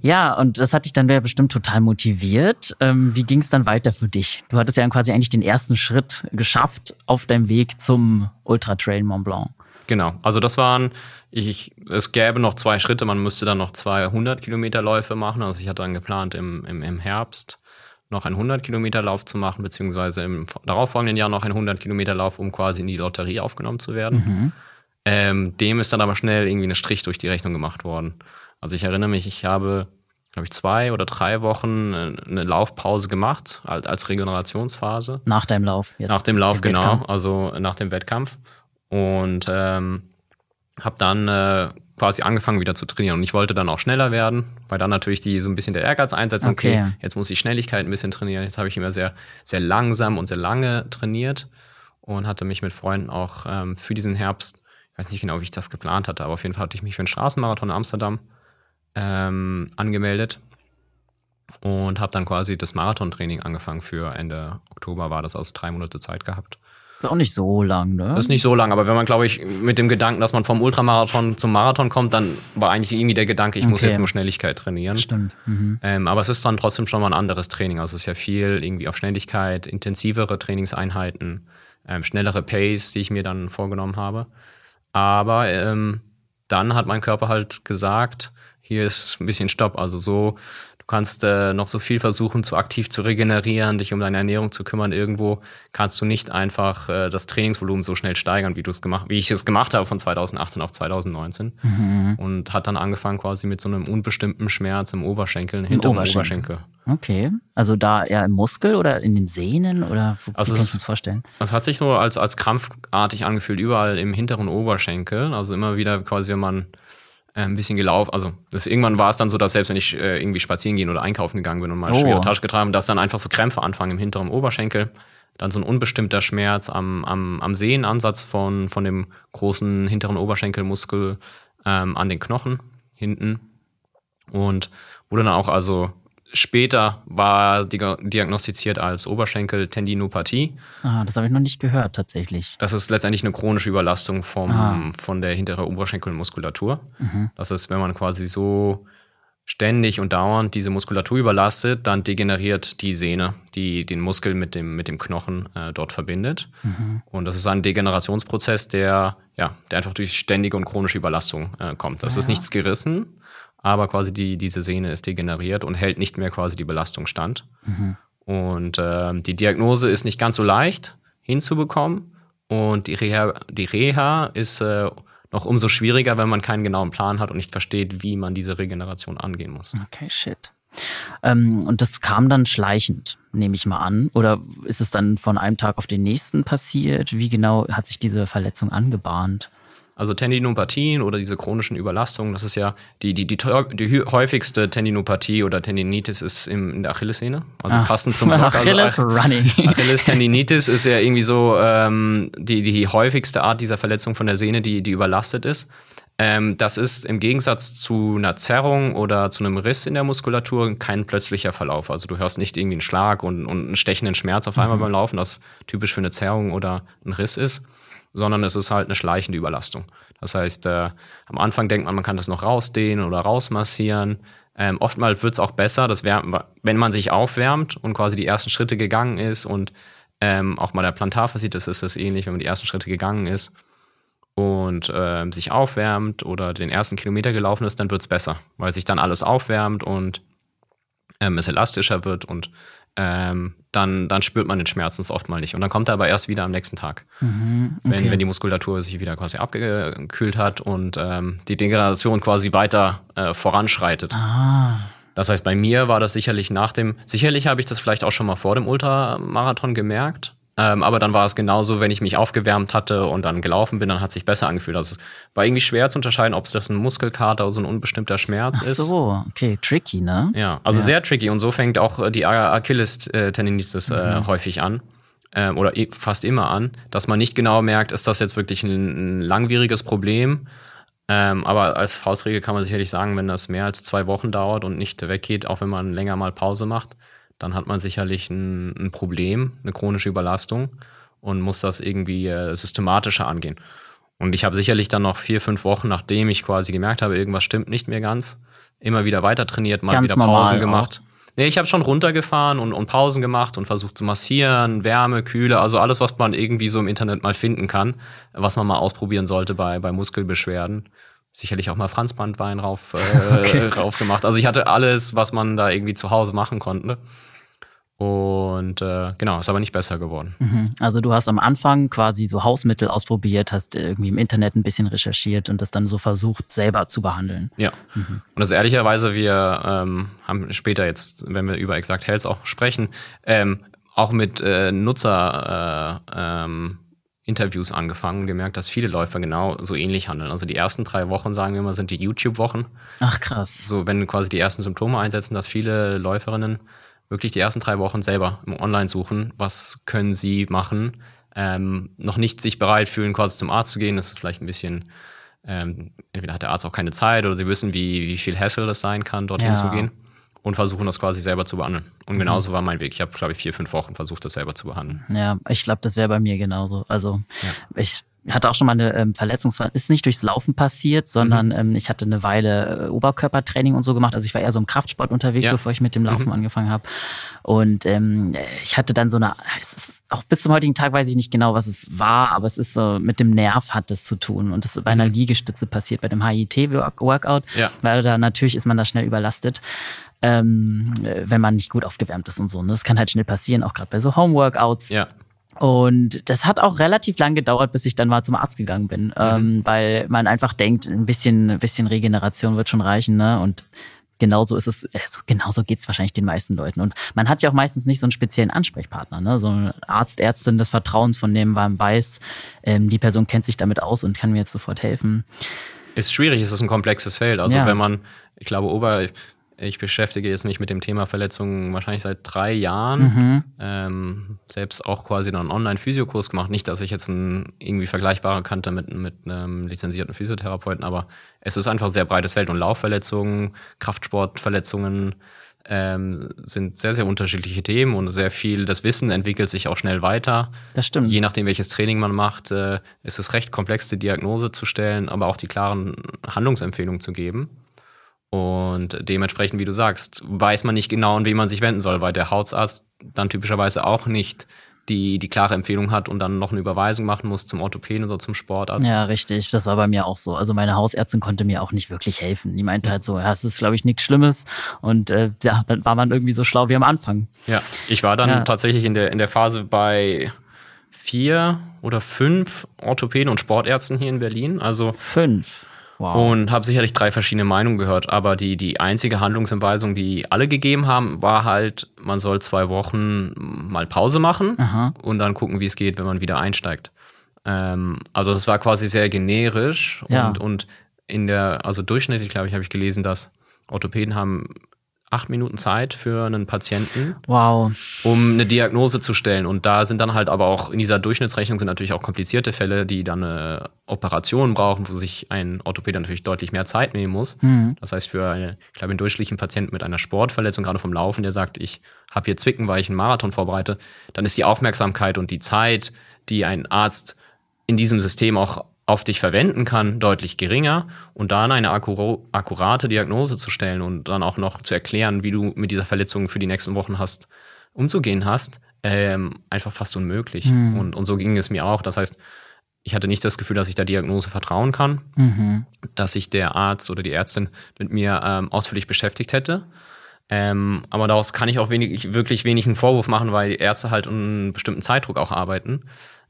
Ja, und das hat dich dann bestimmt total motiviert. Ähm, wie ging es dann weiter für dich? Du hattest ja quasi eigentlich den ersten Schritt geschafft auf deinem Weg zum Ultra Trail Mont Blanc. Genau. Also das waren, ich, es gäbe noch zwei Schritte. Man müsste dann noch 200 Kilometer Läufe machen. Also ich hatte dann geplant im, im, im Herbst noch einen 100 Kilometer Lauf zu machen, beziehungsweise im darauffolgenden Jahr noch einen 100 Kilometer Lauf, um quasi in die Lotterie aufgenommen zu werden. Mhm. Ähm, dem ist dann aber schnell irgendwie ein Strich durch die Rechnung gemacht worden. Also ich erinnere mich, ich habe, glaube ich, zwei oder drei Wochen äh, eine Laufpause gemacht als, als Regenerationsphase. Nach deinem Lauf jetzt. Nach dem Lauf, genau. Wettkampf. Also nach dem Wettkampf. Und ähm, habe dann äh, quasi angefangen wieder zu trainieren. Und ich wollte dann auch schneller werden, weil dann natürlich die so ein bisschen der Ehrgeiz einsetzt. Okay, okay jetzt muss ich Schnelligkeit ein bisschen trainieren. Jetzt habe ich immer sehr, sehr langsam und sehr lange trainiert und hatte mich mit Freunden auch ähm, für diesen Herbst ich weiß nicht genau, wie ich das geplant hatte, aber auf jeden Fall hatte ich mich für einen Straßenmarathon in Amsterdam ähm, angemeldet und habe dann quasi das Marathontraining angefangen für Ende Oktober war das, also drei Monate Zeit gehabt. Ist auch nicht so lang, ne? Das ist nicht so lang, aber wenn man, glaube ich, mit dem Gedanken, dass man vom Ultramarathon zum Marathon kommt, dann war eigentlich irgendwie der Gedanke, ich okay. muss jetzt nur Schnelligkeit trainieren. Stimmt. Mhm. Ähm, aber es ist dann trotzdem schon mal ein anderes Training. Also es ist ja viel irgendwie auf Schnelligkeit, intensivere Trainingseinheiten, ähm, schnellere Pace, die ich mir dann vorgenommen habe. Aber ähm, dann hat mein Körper halt gesagt, hier ist ein bisschen Stopp. Also so Du kannst äh, noch so viel versuchen, zu aktiv zu regenerieren, dich um deine Ernährung zu kümmern. Irgendwo kannst du nicht einfach äh, das Trainingsvolumen so schnell steigern, wie du es gemacht, wie ich es gemacht habe von 2018 auf 2019. Mhm. Und hat dann angefangen quasi mit so einem unbestimmten Schmerz im Oberschenkel, hinterm Oberschenkel. Oberschenkel. Okay. Also da eher im Muskel oder in den Sehnen oder wie also kannst du es vorstellen? Es hat sich so als, als krampfartig angefühlt, überall im hinteren Oberschenkel. Also immer wieder quasi, wenn man ein bisschen gelaufen. Also das, irgendwann war es dann so, dass selbst wenn ich äh, irgendwie spazieren gehen oder einkaufen gegangen bin und mal oh. schwere Tasche getragen, dass dann einfach so Krämpfe anfangen im hinteren Oberschenkel. Dann so ein unbestimmter Schmerz am, am, am Sehnenansatz von, von dem großen hinteren Oberschenkelmuskel ähm, an den Knochen hinten. Und wurde dann auch also Später war diagnostiziert als Oberschenkeltendinopathie. Ah, das habe ich noch nicht gehört tatsächlich. Das ist letztendlich eine chronische Überlastung vom, ah. von der hinteren Oberschenkelmuskulatur. Mhm. Das ist, wenn man quasi so ständig und dauernd diese Muskulatur überlastet, dann degeneriert die Sehne, die den Muskel mit dem, mit dem Knochen äh, dort verbindet. Mhm. Und das ist ein Degenerationsprozess, der, ja, der einfach durch ständige und chronische Überlastung äh, kommt. Das ja. ist nichts gerissen, aber quasi die, diese Sehne ist degeneriert und hält nicht mehr quasi die Belastung stand. Mhm. Und äh, die Diagnose ist nicht ganz so leicht hinzubekommen und die Reha, die Reha ist äh, noch umso schwieriger, wenn man keinen genauen Plan hat und nicht versteht, wie man diese Regeneration angehen muss. Okay, shit. Ähm, und das kam dann schleichend, nehme ich mal an. Oder ist es dann von einem Tag auf den nächsten passiert? Wie genau hat sich diese Verletzung angebahnt? Also Tendinopathien oder diese chronischen Überlastungen, das ist ja die, die, die, die häufigste Tendinopathie oder Tendinitis ist im, in der Achillessehne. Also Ach, passend zum Achilles also, running. Achilles Tendinitis ist ja irgendwie so ähm, die, die häufigste Art dieser Verletzung von der Sehne, die, die überlastet ist. Ähm, das ist im Gegensatz zu einer Zerrung oder zu einem Riss in der Muskulatur kein plötzlicher Verlauf. Also du hörst nicht irgendwie einen Schlag und, und einen stechenden Schmerz auf einmal mhm. beim Laufen, das typisch für eine Zerrung oder ein Riss ist sondern es ist halt eine schleichende Überlastung. Das heißt, äh, am Anfang denkt man, man kann das noch rausdehnen oder rausmassieren. Ähm, oftmals wird es auch besser, das wär, wenn man sich aufwärmt und quasi die ersten Schritte gegangen ist und ähm, auch mal der Plantarfaszitis ist, ist das ähnlich, wenn man die ersten Schritte gegangen ist und ähm, sich aufwärmt oder den ersten Kilometer gelaufen ist, dann wird es besser, weil sich dann alles aufwärmt und ähm, es elastischer wird und ähm, dann, dann spürt man den Schmerz oft mal nicht. Und dann kommt er aber erst wieder am nächsten Tag. Mhm, okay. wenn, wenn die Muskulatur sich wieder quasi abgekühlt hat und ähm, die Degradation quasi weiter äh, voranschreitet. Ah. Das heißt, bei mir war das sicherlich nach dem, sicherlich habe ich das vielleicht auch schon mal vor dem Ultramarathon gemerkt. Ähm, aber dann war es genauso, wenn ich mich aufgewärmt hatte und dann gelaufen bin, dann hat es sich besser angefühlt. Also es war irgendwie schwer zu unterscheiden, ob es das ein Muskelkater oder so ein unbestimmter Schmerz Ach ist. Ach so, okay, tricky, ne? Ja, also ja. sehr tricky. Und so fängt auch äh, die Achilles-Tendinitis äh, mhm. häufig an. Ähm, oder fast immer an, dass man nicht genau merkt, ist das jetzt wirklich ein, ein langwieriges Problem. Ähm, aber als Faustregel kann man sicherlich sagen, wenn das mehr als zwei Wochen dauert und nicht weggeht, auch wenn man länger mal Pause macht, dann hat man sicherlich ein, ein Problem, eine chronische Überlastung und muss das irgendwie äh, systematischer angehen. Und ich habe sicherlich dann noch vier, fünf Wochen, nachdem ich quasi gemerkt habe, irgendwas stimmt nicht mehr ganz, immer wieder weiter trainiert, mal Ganz wieder Pausen gemacht. Nee, ich habe schon runtergefahren und, und Pausen gemacht und versucht zu massieren, Wärme, Kühle, also alles, was man irgendwie so im Internet mal finden kann, was man mal ausprobieren sollte bei, bei Muskelbeschwerden. Sicherlich auch mal Franzbandwein rauf, äh, Okay. rauf gemacht. Also ich hatte alles, was man da irgendwie zu Hause machen konnte. Und äh, genau, ist aber nicht besser geworden. Mhm. Also du hast am Anfang quasi so Hausmittel ausprobiert, hast irgendwie im Internet ein bisschen recherchiert und das dann so versucht, selber zu behandeln. Ja. Und das ist ehrlicherweise, wir ähm, haben später jetzt, wenn wir über Exact Health auch sprechen, ähm, auch mit äh, Nutzer äh, ähm, Interviews angefangen und gemerkt, dass viele Läufer genau so ähnlich handeln. Also die ersten drei Wochen, sagen wir mal, sind die YouTube-Wochen. Ach krass. So, wenn quasi die ersten Symptome einsetzen, dass viele Läuferinnen wirklich die ersten drei Wochen selber im Online suchen, was können sie machen, ähm, noch nicht sich bereit fühlen, quasi zum Arzt zu gehen. Das ist vielleicht ein bisschen, ähm, entweder hat der Arzt auch keine Zeit oder sie wissen, wie, wie viel Hassel das sein kann, dorthin Ja. zu gehen und versuchen das quasi selber zu behandeln. Und genauso war mein Weg. Ich habe, glaube ich, vier, fünf Wochen versucht, das selber zu behandeln. Ja, ich glaube, das wäre bei mir genauso. Also Ja. ich hatte auch schon mal eine ähm, Verletzungsfall, ist nicht durchs Laufen passiert, sondern Mhm. ähm, ich hatte eine Weile äh, Oberkörpertraining und so gemacht. Also ich war eher so im Kraftsport unterwegs, Ja. bevor ich mit dem Laufen Mhm. angefangen habe. Und ähm, ich hatte dann so eine, es ist auch bis zum heutigen Tag weiß ich nicht genau, was es war, aber es ist so mit dem Nerv hat das zu tun und das ist bei einer Liegestütze passiert, bei dem HIT-Workout, Mhm. Ja. weil da natürlich ist man da schnell überlastet ähm, äh, wenn man nicht gut aufgewärmt ist und so. Ne? Das kann halt schnell passieren, auch gerade bei so Homeworkouts. Ja. Und das hat auch relativ lang gedauert, bis ich dann mal zum Arzt gegangen bin, ähm, weil man einfach denkt, ein bisschen, ein bisschen Regeneration wird schon reichen, ne? Und genauso ist es, also genauso geht's wahrscheinlich den meisten Leuten. Und man hat ja auch meistens nicht so einen speziellen Ansprechpartner, ne? So ein Arzt, Ärztin des Vertrauens, von dem man weiß, ähm, die Person kennt sich damit aus und kann mir jetzt sofort helfen. Ist schwierig, es ist ein komplexes Feld. Also Ja. wenn man, ich glaube, Ober, ich beschäftige jetzt mich mit dem Thema Verletzungen wahrscheinlich seit drei Jahren. Mhm. Ähm, selbst auch quasi noch einen Online-Physiokurs gemacht. Nicht, dass ich jetzt einen irgendwie vergleichbaren kannte mit, mit einem lizenzierten Physiotherapeuten, aber es ist einfach ein sehr breites Feld und Laufverletzungen, Kraftsportverletzungen ähm, sind sehr, sehr unterschiedliche Themen und sehr viel, das Wissen entwickelt sich auch schnell weiter. Das stimmt. Je nachdem, welches Training man macht, äh, ist es recht komplex, die Diagnose zu stellen, aber auch die klaren Handlungsempfehlungen zu geben. Und dementsprechend, wie du sagst, weiß man nicht genau, an wen man sich wenden soll, weil der Hautarzt dann typischerweise auch nicht die, die klare Empfehlung hat und dann noch eine Überweisung machen muss zum Orthopäden oder zum Sportarzt. Ja, richtig. Das war bei mir auch so. Also meine Hausärztin konnte mir auch nicht wirklich helfen. Die meinte halt so, ja, es ist, glaube ich, nichts Schlimmes. Und äh, ja, dann war man irgendwie so schlau wie am Anfang. Ja, ich war dann Ja. tatsächlich in der, in der Phase bei vier oder fünf Orthopäden und Sportärzten hier in Berlin. Also Fünf. Wow. und habe sicherlich drei verschiedene Meinungen gehört, aber die, die einzige Handlungsanweisung, die alle gegeben haben, war halt, man soll zwei Wochen mal Pause machen Aha. und dann gucken, wie es geht, wenn man wieder einsteigt. Ähm, also das war quasi sehr generisch Ja. und, und in der, also durchschnittlich, glaube ich, habe ich gelesen, dass Orthopäden haben acht Minuten Zeit für einen Patienten, Wow. um eine Diagnose zu stellen. Und da sind dann halt aber auch in dieser Durchschnittsrechnung sind natürlich auch komplizierte Fälle, die dann eine Operation brauchen, wo sich ein Orthopäde natürlich deutlich mehr Zeit nehmen muss. Mhm. Das heißt, für eine, ich glaube, einen durchschnittlichen Patienten mit einer Sportverletzung, gerade vom Laufen, der sagt, ich habe hier Zwicken, weil ich einen Marathon vorbereite, dann ist die Aufmerksamkeit und die Zeit, die ein Arzt in diesem System auch auf dich verwenden kann, deutlich geringer und dann eine akkurate Diagnose zu stellen und dann auch noch zu erklären, wie du mit dieser Verletzung für die nächsten Wochen hast, umzugehen hast, ähm, einfach fast unmöglich. Und, und so ging es mir auch. Das heißt, ich hatte nicht das Gefühl, dass ich der Diagnose vertrauen kann, Mhm. dass sich der Arzt oder die Ärztin mit mir ähm, ausführlich beschäftigt hätte. Ähm, aber daraus kann ich auch wenig, ich wirklich wenig einen Vorwurf machen, weil die Ärzte halt unter einem bestimmten Zeitdruck auch arbeiten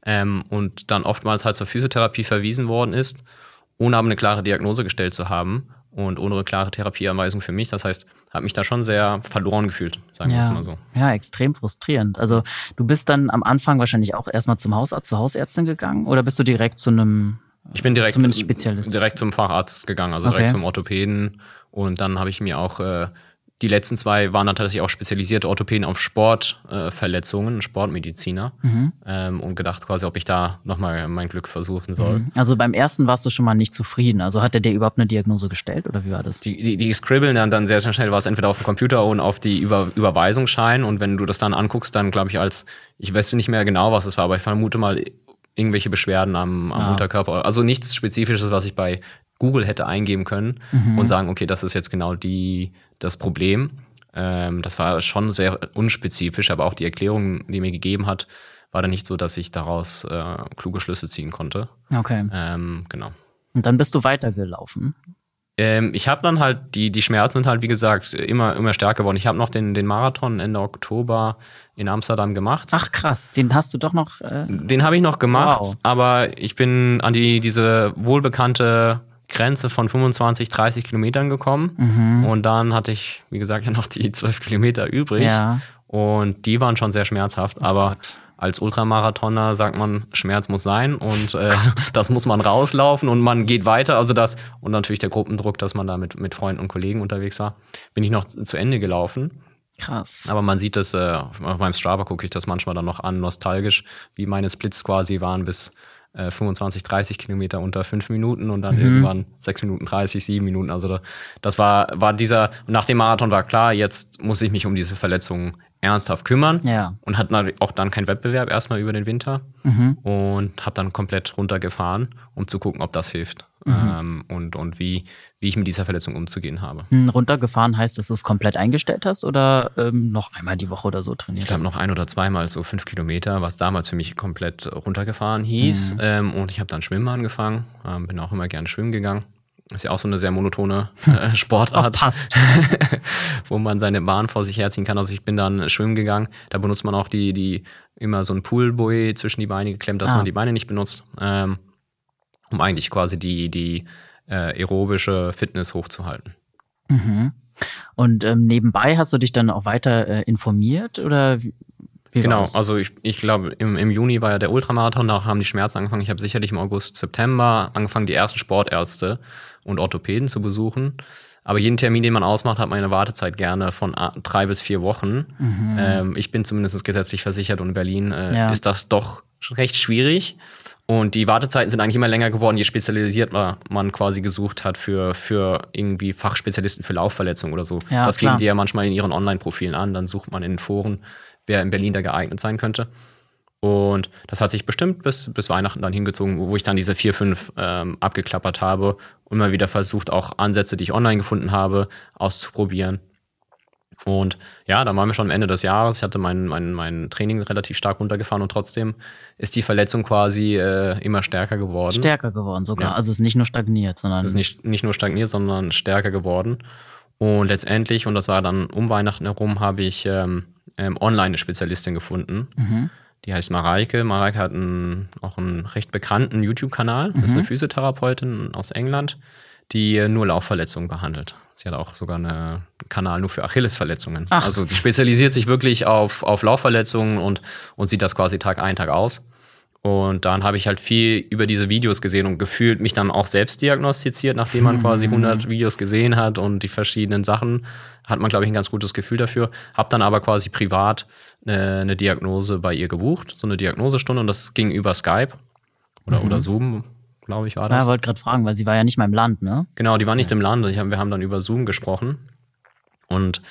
ähm, und dann oftmals halt zur Physiotherapie verwiesen worden ist, ohne aber eine klare Diagnose gestellt zu haben und ohne eine klare Therapieanweisung für mich. Das heißt, habe mich da schon sehr verloren gefühlt, sagen wir es mal so. ja, extrem frustrierend. Also du bist dann am Anfang wahrscheinlich auch erstmal zum Hausarzt, zur Hausärztin gegangen oder bist du direkt zu einem Ich bin direkt, Zumindest Spezialist. direkt zum Facharzt gegangen, also direkt Okay. zum Orthopäden. Und dann habe ich mir auch, äh, die letzten zwei waren dann tatsächlich auch spezialisierte Orthopäden auf Sportverletzungen, äh, Sportmediziner. Mhm. Ähm, und gedacht quasi, ob ich da nochmal mein Glück versuchen soll. Also beim ersten warst du schon mal nicht zufrieden. Also hat er dir überhaupt eine Diagnose gestellt oder wie war das? Die, die, die scribbeln dann, dann sehr, sehr schnell was entweder auf dem Computer und auf die Über Überweisungsschein. Und wenn du das dann anguckst, dann glaube ich als, ich weiß nicht mehr genau, was es war, aber ich vermute mal irgendwelche Beschwerden am, am Ah. Unterkörper. Also nichts Spezifisches, was ich bei Google hätte eingeben können Mhm. und sagen, okay, das ist jetzt genau die, das Problem. Ähm, das war schon sehr unspezifisch, aber auch die Erklärung, die mir gegeben hat, war dann nicht so, dass ich daraus äh, kluge Schlüsse ziehen konnte. Okay. Ähm, genau. Und dann bist du weitergelaufen. Ähm, ich habe dann halt, die, die Schmerzen sind halt, wie gesagt, immer, immer stärker geworden. Ich habe noch den, den Marathon Ende Oktober in Amsterdam gemacht. Ach krass, den hast du doch noch. Äh, Den habe ich noch gemacht, Wow. aber ich bin an die, diese wohlbekannte Grenze von 25, 30 Kilometern gekommen. mhm. Und dann hatte ich, wie gesagt, ja noch die 12 Kilometer übrig. Ja. Und die waren schon sehr schmerzhaft. Aber Gott. als Ultramarathoner sagt man, Schmerz muss sein und äh, das muss man rauslaufen und man geht weiter. Also das und natürlich der Gruppendruck, dass man da mit, mit Freunden und Kollegen unterwegs war, bin ich noch zu Ende gelaufen. Krass. Aber man sieht das, äh, auf meinem Strava gucke ich das manchmal dann noch an, nostalgisch, wie meine Splits quasi waren bis äh, 25, 30 Kilometer unter fünf Minuten und dann irgendwann sechs Minuten 30, sieben Minuten. Also da, das war, war dieser, nach dem Marathon war klar, jetzt muss ich mich um diese Verletzungen ernsthaft kümmern Ja. und hatte natürlich auch dann keinen Wettbewerb erstmal über den Winter Mhm. und habe dann komplett runtergefahren, um zu gucken, ob das hilft Mhm. ähm, und, und wie, wie ich mit dieser Verletzung umzugehen habe. Hm, Runtergefahren heißt, dass du es komplett eingestellt hast oder ähm, noch einmal die Woche oder so trainiert Ich glaube hast? noch ein oder zweimal so fünf Kilometer, was damals für mich komplett runtergefahren hieß. Ähm, und ich habe dann Schwimmen angefangen, ähm, bin auch immer gerne schwimmen gegangen. Ist ja auch so eine sehr monotone äh, Oh, Sportart, passt. wo man seine Bahn vor sich herziehen kann. Also ich bin dann schwimmen gegangen. Da benutzt man auch die, die immer so ein Poolbuoy zwischen die Beine geklemmt, dass Ah. man die Beine nicht benutzt, ähm, um eigentlich quasi die, die äh, aerobische Fitness hochzuhalten. Mhm. Und ähm, nebenbei hast du dich dann auch weiter äh, informiert oder wie, wie Genau, also ich, ich glaube, im, im Juni war ja der Ultramarathon, da haben die Schmerzen angefangen. Ich habe sicherlich im August, September angefangen, die ersten Sportärzte und Orthopäden zu besuchen. Aber jeden Termin, den man ausmacht, hat man eine Wartezeit gerne von drei bis vier Wochen. Ähm, ich bin zumindest gesetzlich versichert und in Berlin äh, Ja. ist das doch recht schwierig. Und die Wartezeiten sind eigentlich immer länger geworden, je spezialisierter man quasi gesucht hat für, für irgendwie Fachspezialisten für Laufverletzungen oder so. Ja, das klar. geben die ja manchmal in ihren Online-Profilen an, dann sucht man in den Foren, wer in Berlin da geeignet sein könnte. Und das hat sich bestimmt bis, bis Weihnachten dann hingezogen, wo ich dann diese vier, fünf ähm, abgeklappert habe und mal wieder versucht, auch Ansätze, die ich online gefunden habe, auszuprobieren. Und ja, dann waren wir schon am Ende des Jahres. Ich hatte mein, mein, mein Training relativ stark runtergefahren und trotzdem ist die Verletzung quasi äh, immer stärker geworden. Stärker geworden sogar. Ja. Also es ist nicht nur stagniert, sondern ist nicht, nicht nur stagniert, sondern stärker geworden. Und letztendlich, und das war dann um Weihnachten herum, habe ich ähm, ähm, online eine Spezialistin gefunden. Mhm. Die heißt Mareike. Mareike hat einen, auch einen recht bekannten YouTube-Kanal. Das ist Mhm. eine Physiotherapeutin aus England, die nur Laufverletzungen behandelt. Sie hat auch sogar einen Kanal nur für Achillesverletzungen. Ach. Also die spezialisiert sich wirklich auf, auf Laufverletzungen und, und sieht das quasi Tag ein, Tag aus. Und dann habe ich halt viel über diese Videos gesehen und gefühlt mich dann auch selbst diagnostiziert, nachdem man quasi 100 Videos gesehen hat und die verschiedenen Sachen, hat man, glaube ich, ein ganz gutes Gefühl dafür. Hab dann aber quasi privat eine, eine Diagnose bei ihr gebucht, so eine Diagnosestunde und das ging über Skype oder, oder Zoom, glaube ich, war das. Ja, wollte gerade fragen, weil sie war ja nicht mal im Land, ne? Genau, die war nicht im Land. Ich hab, wir haben dann über Zoom gesprochen. Und,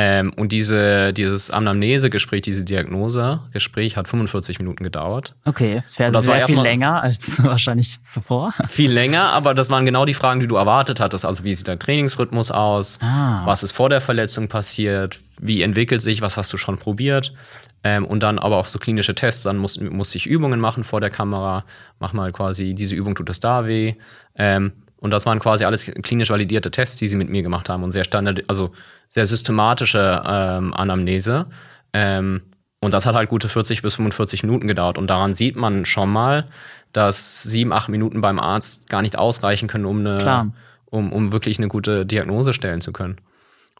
ähm, und diese, dieses Anamnesegespräch, diese Diagnosegespräch hat 45 Minuten gedauert. Okay, Und das war viel länger als wahrscheinlich zuvor. Viel länger, aber das waren genau die Fragen, die du erwartet hattest. Also wie sieht dein Trainingsrhythmus aus? Ah. Was ist vor der Verletzung passiert? Wie entwickelt sich? Was hast du schon probiert? Ähm, und dann aber auch so klinische Tests. Dann muss, musste ich Übungen machen vor der Kamera. Mach mal quasi, diese Übung tut es da weh. Ähm, und das waren quasi alles klinisch validierte Tests, die sie mit mir gemacht haben und sehr standard, also sehr systematische ähm, Anamnese. Ähm, und das hat halt gute 40 bis 45 Minuten gedauert. Und daran sieht man schon mal, dass sieben, acht Minuten beim Arzt gar nicht ausreichen können, um eine, Klar. um, um wirklich eine gute Diagnose stellen zu können.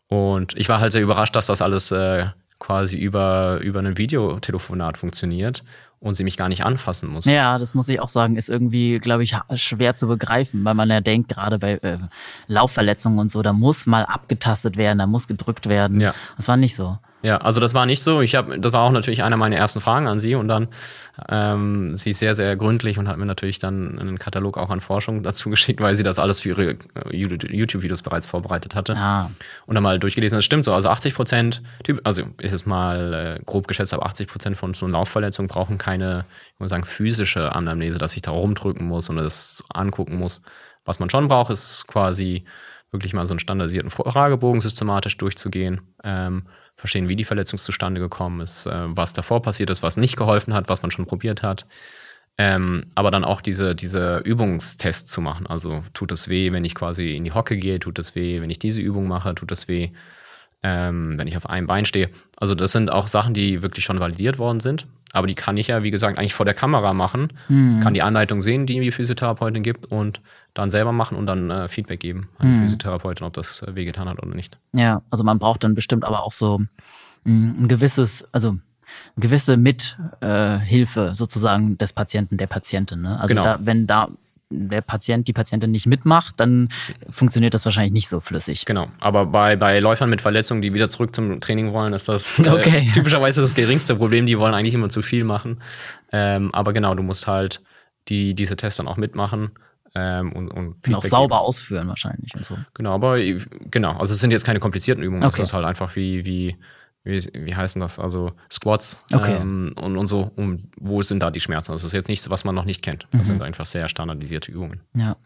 Und ich war halt sehr überrascht, dass das alles äh, quasi über, über ein Videotelefonat funktioniert und sie mich gar nicht anfassen muss. Ja, das muss ich auch sagen, ist irgendwie, glaube ich, schwer zu begreifen, weil man ja denkt, gerade bei äh, Laufverletzungen und so, da muss mal abgetastet werden, da muss gedrückt werden. Ja. Das war nicht so. Ja, also das war nicht so. Ich habe, das war auch natürlich einer meiner ersten Fragen an sie und dann ähm, sie ist sehr, sehr gründlich und hat mir natürlich dann einen Katalog auch an Forschung dazu geschickt, weil sie das alles für ihre äh, YouTube-Videos bereits vorbereitet hatte. Ah. Und dann mal durchgelesen, das stimmt so. Also 80 Prozent, also ist es mal äh, grob geschätzt, aber 80 Prozent von so einer Laufverletzung brauchen keine, ich muss sagen, physische Anamnese, dass ich da rumdrücken muss und das angucken muss. Was man schon braucht, ist quasi wirklich mal so einen standardisierten Fragebogen systematisch durchzugehen. Ähm, verstehen, wie die Verletzung zustande gekommen ist, äh, was davor passiert ist, was nicht geholfen hat, was man schon probiert hat. Ähm, aber dann auch diese, diese Übungstests zu machen. Also tut es weh, wenn ich quasi in die Hocke gehe, tut es weh, wenn ich diese Übung mache, tut es weh, ähm, wenn ich auf einem Bein stehe. Also das sind auch Sachen, die wirklich schon validiert worden sind. Aber die kann ich ja, wie gesagt, eigentlich vor der Kamera machen, mhm. kann die Anleitung sehen, die die Physiotherapeutin gibt und dann selber machen und dann äh, Feedback geben an die mhm. Physiotherapeutin, ob das äh, wehgetan hat oder nicht. Ja, also man braucht dann bestimmt aber auch so mm, ein gewisses, also eine gewisse Mithilfe äh, sozusagen des Patienten, der Patientin. Ne? Also genau. da, wenn da der Patient, die Patientin nicht mitmacht, dann funktioniert das wahrscheinlich nicht so flüssig. Genau. Aber bei, bei Läufern mit Verletzungen, die wieder zurück zum Training wollen, ist das äh, okay. typischerweise das geringste Problem. Die wollen eigentlich immer zu viel machen. Ähm, aber genau, du musst halt die, diese Tests dann auch mitmachen. Ähm, und, und, und auch sauber geben. ausführen wahrscheinlich und so. Genau, aber genau, also es sind jetzt keine komplizierten Übungen, okay. es ist halt einfach wie, wie wie, wie heißen das? Also Squats okay. ähm, und, und so. Und wo sind da die Schmerzen? Das ist jetzt nichts, was man noch nicht kennt. Das mhm. sind einfach sehr standardisierte Übungen. Ja.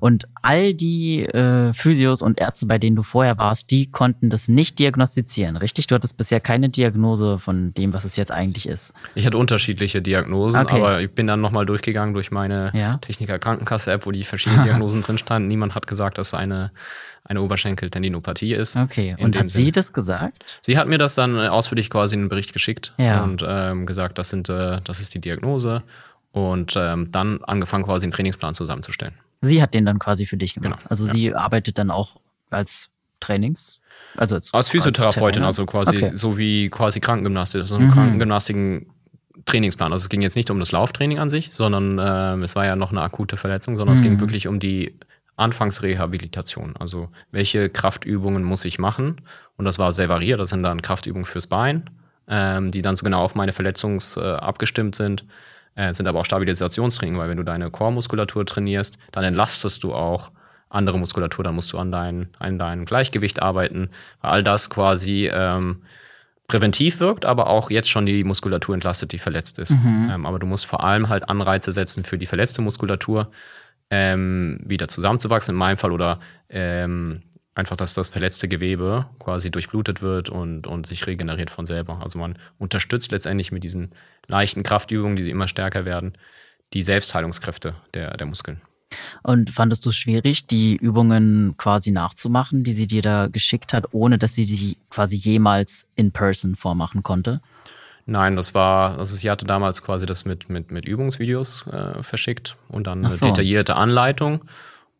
Und all die äh, Physios und Ärzte, bei denen du vorher warst, die konnten das nicht diagnostizieren, richtig? Du hattest bisher keine Diagnose von dem, was es jetzt eigentlich ist. Ich hatte unterschiedliche Diagnosen, okay. aber ich bin dann nochmal durchgegangen durch meine ja? Techniker Krankenkasse-App, wo die verschiedenen Diagnosen drin standen. Niemand hat gesagt, dass eine eine Oberschenkeltendinopathie ist. Okay, und hat Sinn. sie das gesagt? Sie hat mir das dann äh, ausführlich quasi in einen Bericht geschickt ja. und ähm, gesagt, das, sind, äh, das ist die Diagnose und ähm, dann angefangen quasi einen Trainingsplan zusammenzustellen. Sie hat den dann quasi für dich gemacht. Genau, also ja. sie arbeitet dann auch als Trainings, also als, als Physiotherapeutin, als also quasi okay. so wie quasi Krankengymnastik, so ein mhm. Krankengymnastiken Trainingsplan. Also es ging jetzt nicht um das Lauftraining an sich, sondern äh, es war ja noch eine akute Verletzung, sondern mhm. es ging mhm. wirklich um die Anfangsrehabilitation. Also welche Kraftübungen muss ich machen? Und das war sehr variiert. Das sind dann Kraftübungen fürs Bein, ähm, die dann so genau auf meine Verletzung äh, abgestimmt sind. Äh, sind aber auch Stabilisationstraining, weil wenn du deine Core-Muskulatur trainierst, dann entlastest du auch andere Muskulatur, dann musst du an dein, an dein Gleichgewicht arbeiten, weil all das quasi ähm, präventiv wirkt, aber auch jetzt schon die Muskulatur entlastet, die verletzt ist. Mhm. Ähm, aber du musst vor allem halt Anreize setzen für die verletzte Muskulatur, ähm, wieder zusammenzuwachsen, in meinem Fall, oder ähm, einfach, dass das verletzte Gewebe quasi durchblutet wird und, und sich regeneriert von selber. Also man unterstützt letztendlich mit diesen leichten Kraftübungen, die immer stärker werden, die Selbstheilungskräfte der, der Muskeln. Und fandest du es schwierig, die Übungen quasi nachzumachen, die sie dir da geschickt hat, ohne dass sie die quasi jemals in person vormachen konnte? Nein, das war, also sie hatte damals quasi das mit, mit, mit Übungsvideos äh, verschickt und dann so. eine detaillierte Anleitung.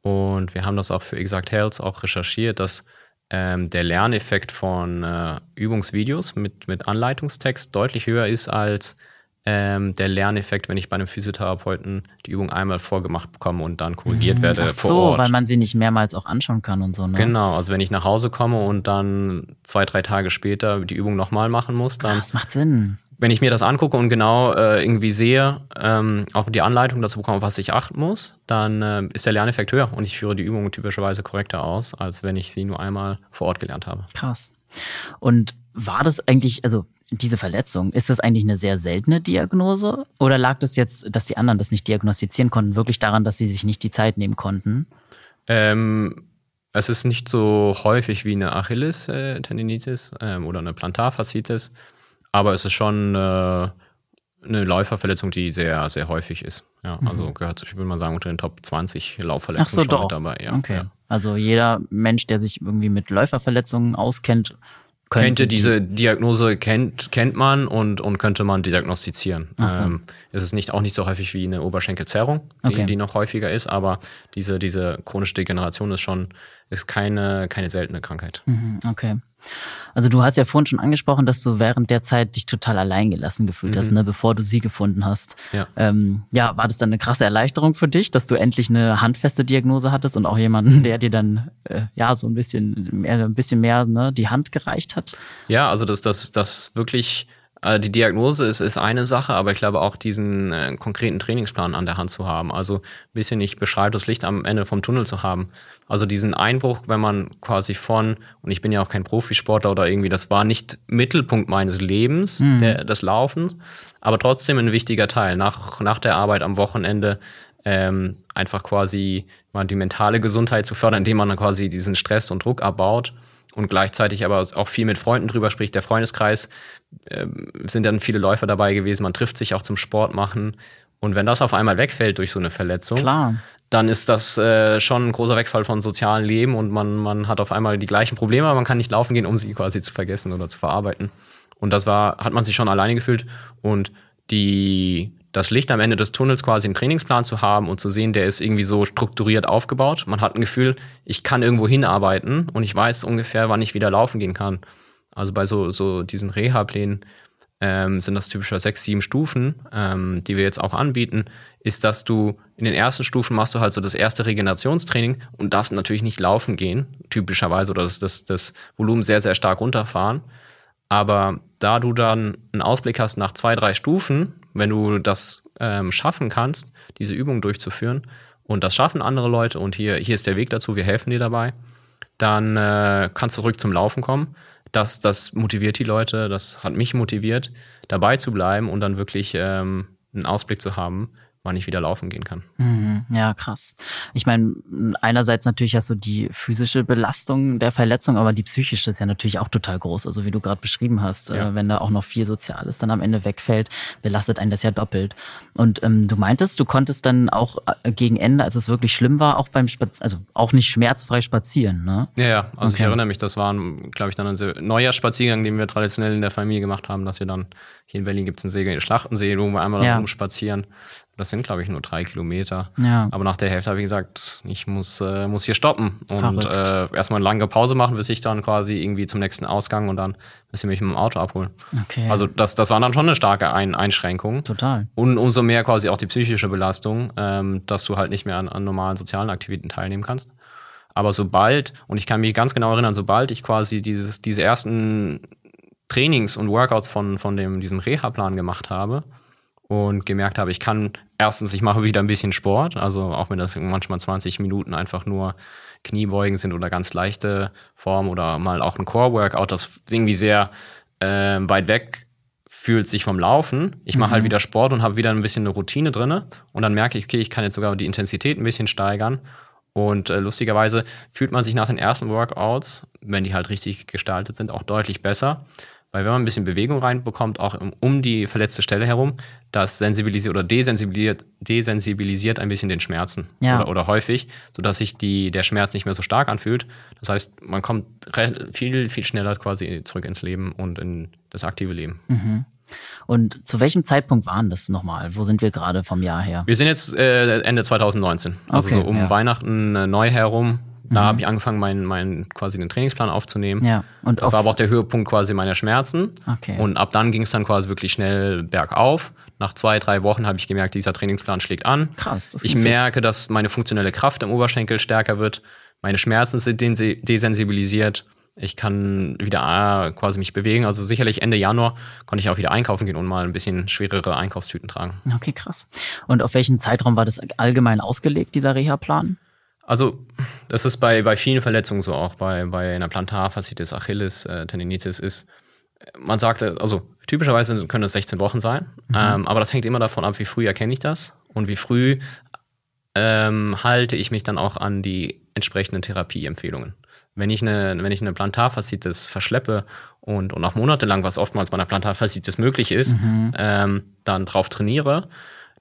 Und wir haben das auch für Exact Health auch recherchiert, dass ähm, der Lerneffekt von äh, Übungsvideos mit, mit Anleitungstext deutlich höher ist als ähm, der Lerneffekt, wenn ich bei einem Physiotherapeuten die Übung einmal vorgemacht bekomme und dann korrigiert mhm. werde Ach vor so, Ort. weil man sie nicht mehrmals auch anschauen kann und so, ne? Genau, also wenn ich nach Hause komme und dann zwei, drei Tage später die Übung nochmal machen muss, dann. Das macht Sinn. Wenn ich mir das angucke und genau äh, irgendwie sehe, ähm, auch die Anleitung dazu bekomme, was ich achten muss, dann äh, ist der Lerneffekt höher und ich führe die Übung typischerweise korrekter aus, als wenn ich sie nur einmal vor Ort gelernt habe. Krass. Und war das eigentlich, also diese Verletzung, ist das eigentlich eine sehr seltene Diagnose? Oder lag das jetzt, dass die anderen das nicht diagnostizieren konnten, wirklich daran, dass sie sich nicht die Zeit nehmen konnten? Ähm, es ist nicht so häufig wie eine Achilles-Tendinitis ähm, oder eine Plantarfaszitis, aber es ist schon äh, eine Läuferverletzung, die sehr, sehr häufig ist. Ja, mhm. also gehört, ich würde mal sagen, unter den Top 20 Laufverletzungen Ach so, schon doch. mit dabei. Ja, okay. Ja. Also jeder Mensch, der sich irgendwie mit Läuferverletzungen auskennt, könnte diese Diagnose kennt, kennt man und, und könnte man diagnostizieren. So. Ähm, es ist nicht, auch nicht so häufig wie eine Oberschenkelzerrung, die, okay. die noch häufiger ist, aber diese, diese chronische Degeneration ist schon ist keine, keine seltene Krankheit. Mhm, okay. Also du hast ja vorhin schon angesprochen, dass du während der Zeit dich total alleingelassen gefühlt mhm. hast, ne, bevor du sie gefunden hast. Ja. Ähm, ja, war das dann eine krasse Erleichterung für dich, dass du endlich eine handfeste Diagnose hattest und auch jemanden, der dir dann äh, ja so ein bisschen mehr, ein bisschen mehr ne, die Hand gereicht hat? Ja, also dass das, das wirklich also die Diagnose ist, ist eine Sache, aber ich glaube auch diesen äh, konkreten Trainingsplan an der Hand zu haben. Also ein bisschen nicht beschreibtes Licht am Ende vom Tunnel zu haben. Also diesen Einbruch, wenn man quasi von, und ich bin ja auch kein Profisportler oder irgendwie, das war nicht Mittelpunkt meines Lebens, mhm. der, des Laufens, aber trotzdem ein wichtiger Teil. Nach, nach der Arbeit am Wochenende ähm, einfach quasi mal die mentale Gesundheit zu fördern, indem man dann quasi diesen Stress und Druck abbaut und gleichzeitig aber auch viel mit Freunden drüber spricht. Der Freundeskreis äh, sind dann viele Läufer dabei gewesen. Man trifft sich auch zum Sport machen. Und wenn das auf einmal wegfällt durch so eine Verletzung, Klar. dann ist das äh, schon ein großer Wegfall von sozialen Leben und man, man hat auf einmal die gleichen Probleme, aber man kann nicht laufen gehen, um sie quasi zu vergessen oder zu verarbeiten. Und das war, hat man sich schon alleine gefühlt. Und die das Licht am Ende des Tunnels quasi im Trainingsplan zu haben und zu sehen, der ist irgendwie so strukturiert aufgebaut. Man hat ein Gefühl, ich kann irgendwo hinarbeiten und ich weiß ungefähr, wann ich wieder laufen gehen kann. Also bei so, so diesen Reha-Plänen ähm, sind das typischer sechs, sieben Stufen, ähm, die wir jetzt auch anbieten, ist, dass du in den ersten Stufen machst du halt so das erste Regenerationstraining und darfst natürlich nicht laufen gehen, typischerweise, oder das, das, das Volumen sehr, sehr stark runterfahren. Aber da du dann einen Ausblick hast nach zwei, drei Stufen, wenn du das ähm, schaffen kannst, diese Übung durchzuführen, und das schaffen andere Leute, und hier, hier ist der Weg dazu, wir helfen dir dabei, dann äh, kannst du zurück zum Laufen kommen. Das, das motiviert die Leute, das hat mich motiviert, dabei zu bleiben und dann wirklich ähm, einen Ausblick zu haben, wann ich wieder laufen gehen kann. Mhm, ja, krass. Ich meine, einerseits natürlich hast du die physische Belastung der Verletzung, aber die psychische ist ja natürlich auch total groß. Also wie du gerade beschrieben hast, ja. äh, wenn da auch noch viel Soziales dann am Ende wegfällt, belastet einen das ja doppelt. Und ähm, du meintest, du konntest dann auch äh, gegen Ende, als es wirklich schlimm war, auch beim Spaz also auch nicht schmerzfrei spazieren, ne? Ja, ja. Also okay. ich erinnere mich, das war, glaube ich, dann ein sehr neuer Spaziergang, den wir traditionell in der Familie gemacht haben, dass wir dann hier in Berlin gibt es einen See, Schlachtensee, wo wir einmal ja. rumspazieren. Das sind, glaube ich, nur drei Kilometer. Ja. Aber nach der Hälfte habe ich gesagt, ich muss, äh, muss hier stoppen und äh, erstmal eine lange Pause machen, bis ich dann quasi irgendwie zum nächsten Ausgang und dann bis ich mich mit dem Auto abholen. Okay. Also das, das war dann schon eine starke Ein Einschränkung. Total. Und umso mehr quasi auch die psychische Belastung, ähm, dass du halt nicht mehr an, an normalen sozialen Aktivitäten teilnehmen kannst. Aber sobald, und ich kann mich ganz genau erinnern, sobald ich quasi dieses, diese ersten Trainings und Workouts von, von dem, diesem Reha-Plan gemacht habe, und gemerkt habe, ich kann erstens, ich mache wieder ein bisschen Sport, also auch wenn das manchmal 20 Minuten einfach nur Kniebeugen sind oder ganz leichte Form oder mal auch ein Core-Workout, das irgendwie sehr äh, weit weg fühlt sich vom Laufen. Ich mache halt mhm. halt wieder Sport und habe wieder ein bisschen eine Routine drin und dann merke ich, okay, ich kann jetzt sogar die Intensität ein bisschen steigern. Und äh, lustigerweise fühlt man sich nach den ersten Workouts, wenn die halt richtig gestaltet sind, auch deutlich besser. Weil wenn man ein bisschen Bewegung reinbekommt, auch um die verletzte Stelle herum, das sensibilisiert oder desensibilisiert, desensibilisiert ein bisschen den Schmerzen ja. oder, oder, häufig, sodass sich die, der Schmerz nicht mehr so stark anfühlt. Das heißt, man kommt viel, viel schneller quasi zurück ins Leben und in das aktive Leben. Mhm. Und zu welchem Zeitpunkt waren das nochmal? Wo sind wir gerade vom Jahr her? Wir sind jetzt äh, Ende 2019. Also okay, so um ja. Weihnachten äh, neu herum da mhm. habe ich angefangen, meinen mein, quasi den Trainingsplan aufzunehmen. Ja. Und das war aber auch der Höhepunkt quasi meiner Schmerzen. Okay. Und ab dann ging es dann quasi wirklich schnell bergauf. Nach zwei, drei Wochen habe ich gemerkt, dieser Trainingsplan schlägt an. Krass. Das ich merke, fix. dass meine funktionelle Kraft im Oberschenkel stärker wird. Meine Schmerzen sind desensibilisiert. Ich kann wieder ah, quasi mich bewegen. Also sicherlich Ende Januar konnte ich auch wieder einkaufen gehen und mal ein bisschen schwerere Einkaufstüten tragen. Okay, krass. Und auf welchen Zeitraum war das allgemein ausgelegt, dieser Reha-Plan? Also, das ist bei, bei vielen Verletzungen so, auch bei, bei einer Plantarfaszitis, Achilles, äh, Tendinitis ist, man sagt, also typischerweise können das 16 Wochen sein, mhm. ähm, aber das hängt immer davon ab, wie früh erkenne ich das und wie früh ähm, halte ich mich dann auch an die entsprechenden Therapieempfehlungen. Wenn ich eine, wenn ich eine Plantarfaszitis verschleppe und, und auch monatelang, was oftmals bei einer Plantarfaszitis möglich ist, mhm. ähm, dann drauf trainiere,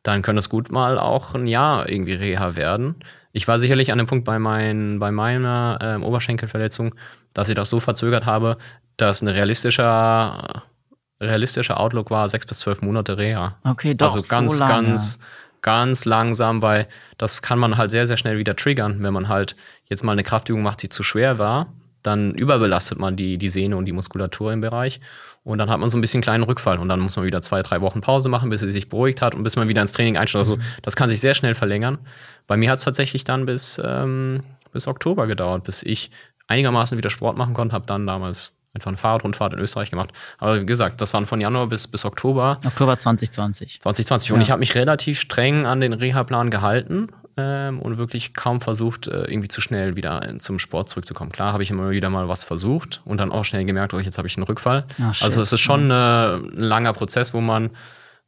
dann könnte es gut mal auch ein Jahr irgendwie Reha werden. Ich war sicherlich an dem Punkt bei, mein, bei meiner ähm, Oberschenkelverletzung, dass ich das so verzögert habe, dass ein realistischer, realistischer Outlook war sechs bis zwölf Monate Reha. Okay, doch. Also ganz, so ganz, ganz langsam, weil das kann man halt sehr, sehr schnell wieder triggern, wenn man halt jetzt mal eine Kraftübung macht, die zu schwer war. dann überbelastet man die, die Sehne und die Muskulatur im Bereich. Und dann hat man so ein bisschen kleinen Rückfall. Und dann muss man wieder zwei, drei Wochen Pause machen, bis sie sich beruhigt hat und bis man wieder ins Training einsteigt. Also das kann sich sehr schnell verlängern. Bei mir hat es tatsächlich dann bis, ähm, bis Oktober gedauert, bis ich einigermaßen wieder Sport machen konnte. Habe dann damals einfach eine Fahrradrundfahrt in Österreich gemacht. Aber wie gesagt, das waren von Januar bis, bis Oktober. Oktober 2020. 2020. Und ja. ich habe mich relativ streng an den Reha-Plan gehalten ähm, und wirklich kaum versucht, äh, irgendwie zu schnell wieder zum Sport zurückzukommen. Klar habe ich immer wieder mal was versucht und dann auch schnell gemerkt, oh, jetzt habe ich einen Rückfall. Ach, also es ist schon äh, ein langer Prozess, wo man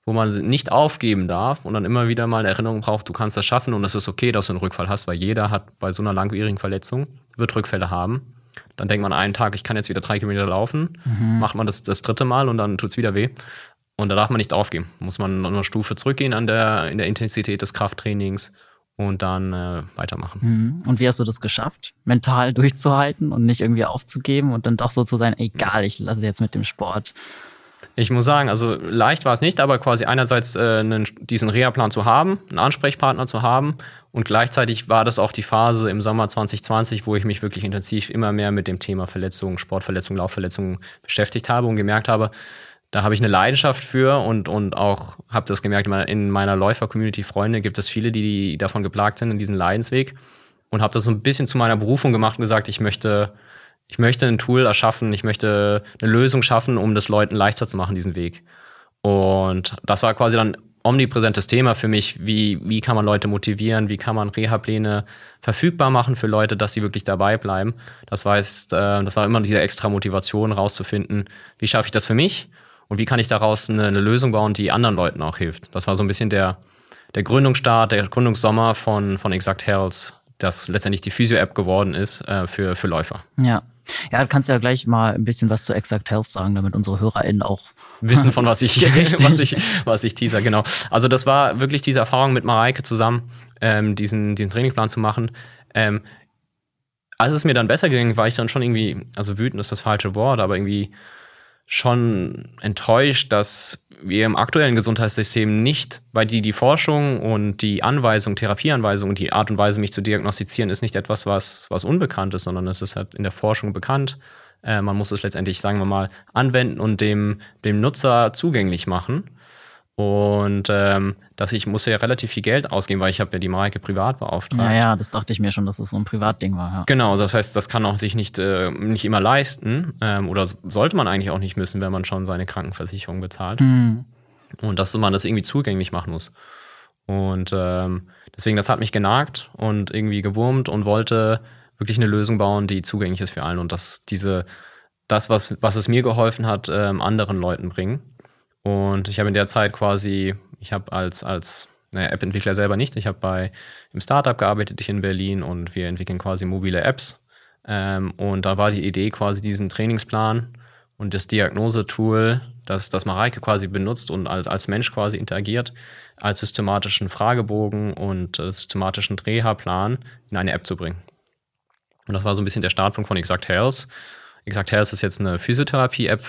wo man nicht aufgeben darf und dann immer wieder mal eine Erinnerung braucht, du kannst das schaffen und es ist okay, dass du einen Rückfall hast, weil jeder hat bei so einer langwierigen Verletzung, wird Rückfälle haben. Dann denkt man einen Tag, ich kann jetzt wieder drei Kilometer laufen, mhm. macht man das das dritte Mal und dann tut es wieder weh. Und da darf man nicht aufgeben. Muss man eine Stufe zurückgehen an der, in der Intensität des Krafttrainings und dann äh, weitermachen. Mhm. Und wie hast du das geschafft, mental durchzuhalten und nicht irgendwie aufzugeben und dann doch so zu sein, egal, ich lasse jetzt mit dem Sport? Ich muss sagen, also leicht war es nicht, aber quasi einerseits äh, einen, diesen Reha-Plan zu haben, einen Ansprechpartner zu haben und gleichzeitig war das auch die Phase im Sommer 2020, wo ich mich wirklich intensiv immer mehr mit dem Thema Verletzungen, Sportverletzungen, Laufverletzungen beschäftigt habe und gemerkt habe, da habe ich eine Leidenschaft für und, und auch habe das gemerkt, in meiner Läufer-Community Freunde gibt es viele, die davon geplagt sind in diesem Leidensweg und habe das so ein bisschen zu meiner Berufung gemacht und gesagt, ich möchte, ich möchte ein Tool erschaffen, ich möchte eine Lösung schaffen, um das Leuten leichter zu machen, diesen Weg. Und das war quasi dann omnipräsentes Thema für mich, wie, wie kann man Leute motivieren, wie kann man Reha-Pläne verfügbar machen für Leute, dass sie wirklich dabei bleiben. Das heißt, äh, das war immer diese extra Motivation rauszufinden, wie schaffe ich das für mich und wie kann ich daraus eine, eine, Lösung bauen, die anderen Leuten auch hilft. Das war so ein bisschen der, der Gründungsstart, der Gründungssommer von, von Exact Health, das letztendlich die Physio-App geworden ist äh, für, für Läufer. Ja. Ja, du kannst ja gleich mal ein bisschen was zu Exact Health sagen, damit unsere HörerInnen auch wissen, von was ich, was ich, was ich teaser, genau. Also das war wirklich diese Erfahrung mit Mareike zusammen, ähm, diesen, diesen Trainingplan zu machen. Ähm, als es mir dann besser ging, war ich dann schon irgendwie, also wütend ist das falsche Wort, aber irgendwie schon enttäuscht, dass wir im aktuellen Gesundheitssystem nicht, weil die, die Forschung und die Anweisung, Therapieanweisung und die Art und Weise, mich zu diagnostizieren, ist nicht etwas, was, was unbekannt ist, sondern es ist halt in der Forschung bekannt. Äh, man muss es letztendlich, sagen wir mal, anwenden und dem, dem Nutzer zugänglich machen. Und ähm, dass ich muss ja relativ viel Geld ausgeben, weil ich habe ja die Maike privat beauftragt. Ja, ja, das dachte ich mir schon, dass es das so ein Privatding war. Ja. Genau, das heißt, das kann auch sich nicht, äh, nicht immer leisten ähm, oder sollte man eigentlich auch nicht müssen, wenn man schon seine Krankenversicherung bezahlt. Mhm. Und dass man das irgendwie zugänglich machen muss. Und ähm, deswegen, das hat mich genagt und irgendwie gewurmt und wollte wirklich eine Lösung bauen, die zugänglich ist für allen und dass diese das, was, was es mir geholfen hat, ähm, anderen Leuten bringen. Und ich habe in der Zeit quasi, ich habe als, als naja, App-Entwickler selber nicht, ich habe bei im Startup gearbeitet, ich in Berlin und wir entwickeln quasi mobile Apps. Ähm, und da war die Idee quasi diesen Trainingsplan und das Diagnosetool, das, das Mareike quasi benutzt und als, als Mensch quasi interagiert, als systematischen Fragebogen und äh, systematischen Reha-Plan in eine App zu bringen. Und das war so ein bisschen der Startpunkt von Exact Health. Exact Health ist jetzt eine Physiotherapie-App,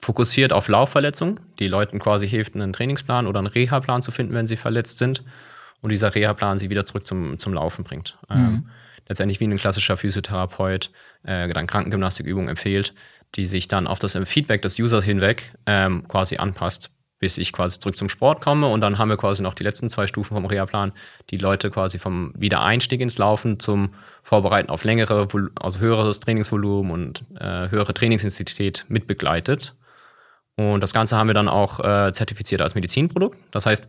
fokussiert auf Laufverletzungen, die Leuten quasi hilft, einen Trainingsplan oder einen Reha-Plan zu finden, wenn sie verletzt sind. Und dieser Reha-Plan sie wieder zurück zum, zum Laufen bringt. Mhm. Ähm, letztendlich wie ein klassischer Physiotherapeut äh, dann Krankengymnastikübungen empfiehlt, die sich dann auf das Feedback des Users hinweg ähm, quasi anpasst, bis ich quasi zurück zum Sport komme. Und dann haben wir quasi noch die letzten zwei Stufen vom Reha-Plan, die Leute quasi vom Wiedereinstieg ins Laufen zum Vorbereiten auf längere, also höheres Trainingsvolumen und äh, höhere Trainingsintensität mitbegleitet. Und das Ganze haben wir dann auch äh, zertifiziert als Medizinprodukt. Das heißt,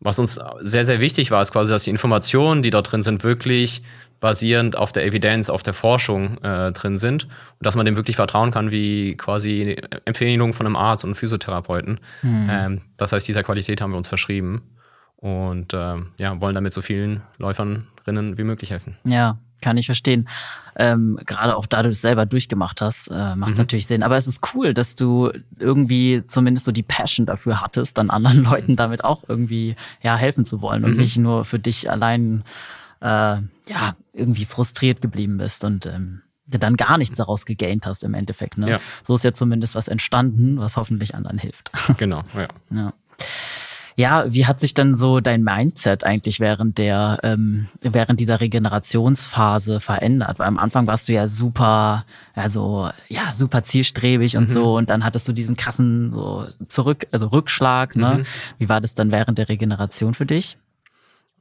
was uns sehr, sehr wichtig war, ist quasi, dass die Informationen, die dort drin sind, wirklich basierend auf der Evidenz, auf der Forschung äh, drin sind und dass man dem wirklich vertrauen kann, wie quasi Empfehlungen von einem Arzt und einem Physiotherapeuten. Mhm. Ähm, das heißt, dieser Qualität haben wir uns verschrieben und äh, ja, wollen damit so vielen Läuferinnen wie möglich helfen. Ja, kann ich verstehen. Ähm, Gerade auch da du es selber durchgemacht hast, äh, macht mhm. natürlich Sinn. Aber es ist cool, dass du irgendwie zumindest so die Passion dafür hattest, dann anderen. Leuten damit auch irgendwie ja helfen zu wollen und mhm. nicht nur für dich allein äh, ja irgendwie frustriert geblieben bist und ähm, dann gar nichts daraus gegaint hast im Endeffekt. Ne? Ja. So ist ja zumindest was entstanden, was hoffentlich anderen hilft. Genau, ja. ja. Ja, wie hat sich denn so dein Mindset eigentlich während der ähm, während dieser Regenerationsphase verändert? Weil am Anfang warst du ja super, also ja super zielstrebig und mhm. so, und dann hattest du diesen krassen so zurück, also Rückschlag. Ne? Mhm. Wie war das dann während der Regeneration für dich?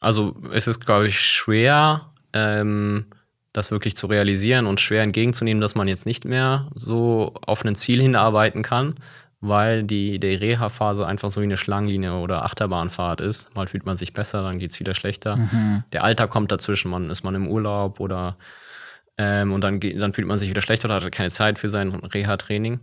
Also es ist glaube ich schwer. Ähm das wirklich zu realisieren und schwer entgegenzunehmen, dass man jetzt nicht mehr so auf ein Ziel hinarbeiten kann, weil die, die Reha-Phase einfach so wie eine Schlangenlinie oder Achterbahnfahrt ist. Mal fühlt man sich besser, dann geht es wieder schlechter. Mhm. Der Alter kommt dazwischen, man ist man im Urlaub oder ähm, und dann, dann fühlt man sich wieder schlechter oder hat keine Zeit für sein Reha-Training.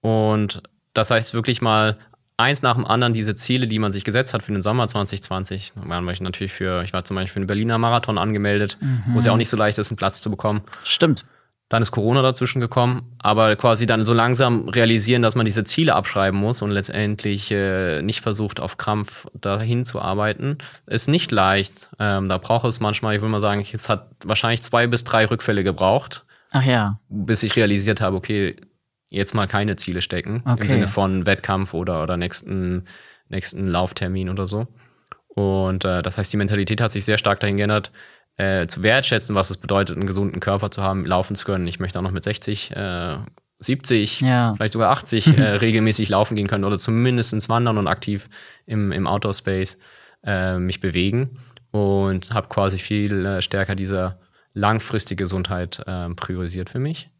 Und das heißt wirklich mal eins nach dem anderen diese Ziele, die man sich gesetzt hat für den Sommer 2020. Man möchte natürlich für, ich war zum Beispiel für den Berliner Marathon angemeldet, mhm. wo es ja auch nicht so leicht ist, einen Platz zu bekommen. Stimmt. Dann ist Corona dazwischen gekommen, aber quasi dann so langsam realisieren, dass man diese Ziele abschreiben muss und letztendlich äh, nicht versucht, auf Krampf dahin zu arbeiten, ist nicht leicht. Ähm, da braucht es manchmal, ich will mal sagen, es hat wahrscheinlich zwei bis drei Rückfälle gebraucht. Ach ja. Bis ich realisiert habe, okay, jetzt mal keine Ziele stecken, okay. im Sinne von Wettkampf oder, oder nächsten, nächsten Lauftermin oder so. Und äh, das heißt, die Mentalität hat sich sehr stark dahin geändert, äh, zu wertschätzen, was es bedeutet, einen gesunden Körper zu haben, laufen zu können. Ich möchte auch noch mit 60, äh, 70, ja. vielleicht sogar 80 äh, regelmäßig laufen gehen können oder zumindest wandern und aktiv im, im Outdoor-Space äh, mich bewegen. Und habe quasi viel äh, stärker diese langfristige Gesundheit äh, priorisiert für mich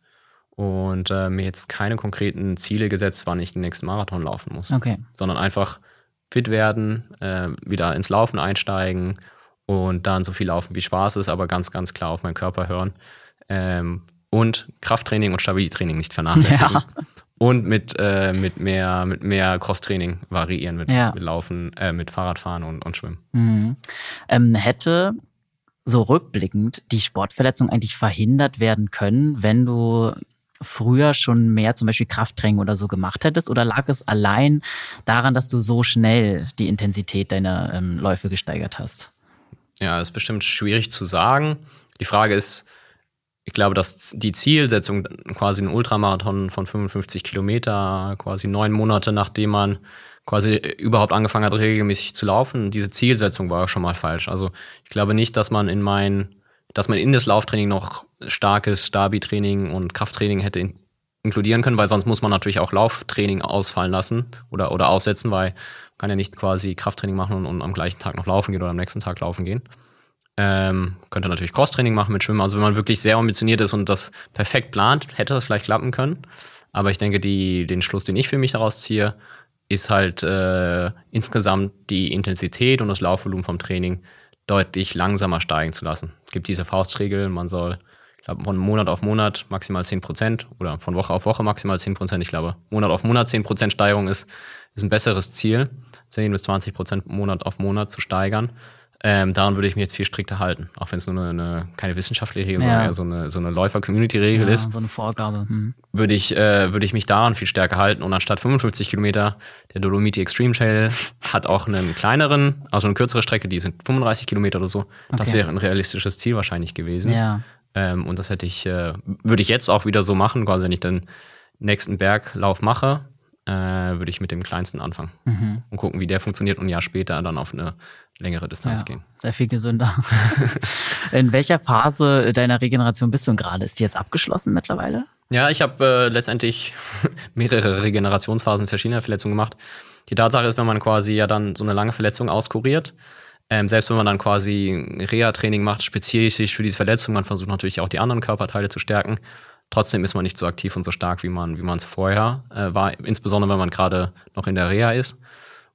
und äh, mir jetzt keine konkreten Ziele gesetzt, wann ich den nächsten Marathon laufen muss. Okay. Sondern einfach fit werden, äh, wieder ins Laufen einsteigen und dann so viel laufen, wie Spaß ist, aber ganz, ganz klar auf meinen Körper hören. Ähm, und Krafttraining und Stabilitätstraining nicht vernachlässigen. Ja. Und mit, äh, mit mehr, mit mehr Crosstraining variieren, mit, ja. mit Laufen, äh, mit Fahrradfahren und, und Schwimmen. Mhm. Ähm, hätte so rückblickend die Sportverletzung eigentlich verhindert werden können, wenn du früher schon mehr zum Beispiel Krafttraining oder so gemacht hättest? Oder lag es allein daran, dass du so schnell die Intensität deiner ähm, Läufe gesteigert hast? Ja, ist bestimmt schwierig zu sagen. Die Frage ist, ich glaube, dass die Zielsetzung, quasi ein Ultramarathon von 55 Kilometer, quasi neun Monate nachdem man quasi überhaupt angefangen hat, regelmäßig zu laufen, diese Zielsetzung war schon mal falsch. Also ich glaube nicht, dass man in mein, dass man in das Lauftraining noch starkes Stabi-Training und Krafttraining hätte in inkludieren können, weil sonst muss man natürlich auch Lauftraining ausfallen lassen oder, oder aussetzen, weil kann ja nicht quasi Krafttraining machen und, und am gleichen Tag noch laufen gehen oder am nächsten Tag laufen gehen. Ähm, könnte natürlich Crosstraining machen mit Schwimmen. Also wenn man wirklich sehr ambitioniert ist und das perfekt plant, hätte das vielleicht klappen können. Aber ich denke, die, den Schluss, den ich für mich daraus ziehe, ist halt äh, insgesamt die Intensität und das Laufvolumen vom Training deutlich langsamer steigen zu lassen. Es gibt diese Faustregel, man soll glaube, von Monat auf Monat maximal 10 Prozent oder von Woche auf Woche maximal 10 Prozent. Ich glaube, Monat auf Monat 10 Prozent Steigerung ist, ist ein besseres Ziel, 10 bis 20 Prozent Monat auf Monat zu steigern. Ähm, daran würde ich mich jetzt viel strikter halten, auch wenn es nur eine, eine, keine wissenschaftliche Regel, ja. sondern eher so eine, so eine Läufer-Community-Regel ja, ist. So eine Vorgabe. Hm. Würde ich, äh, würde ich mich daran viel stärker halten und anstatt 55 Kilometer, der Dolomiti Extreme Trail hat auch einen kleineren, also eine kürzere Strecke, die sind 35 Kilometer oder so. Okay. Das wäre ein realistisches Ziel wahrscheinlich gewesen. Ja. Ähm, und das hätte ich, äh, würde ich jetzt auch wieder so machen, quasi wenn ich den nächsten Berglauf mache, äh, würde ich mit dem kleinsten anfangen mhm. und gucken, wie der funktioniert und ein Jahr später dann auf eine längere Distanz ja, gehen. Sehr viel gesünder. In welcher Phase deiner Regeneration bist du gerade? Ist die jetzt abgeschlossen mittlerweile? Ja, ich habe äh, letztendlich mehrere Regenerationsphasen verschiedener Verletzungen gemacht. Die Tatsache ist, wenn man quasi ja dann so eine lange Verletzung auskuriert, ähm, selbst wenn man dann quasi Reha-Training macht, spezifisch für diese Verletzung, man versucht natürlich auch die anderen Körperteile zu stärken. Trotzdem ist man nicht so aktiv und so stark, wie man wie man es vorher äh, war, insbesondere wenn man gerade noch in der Reha ist.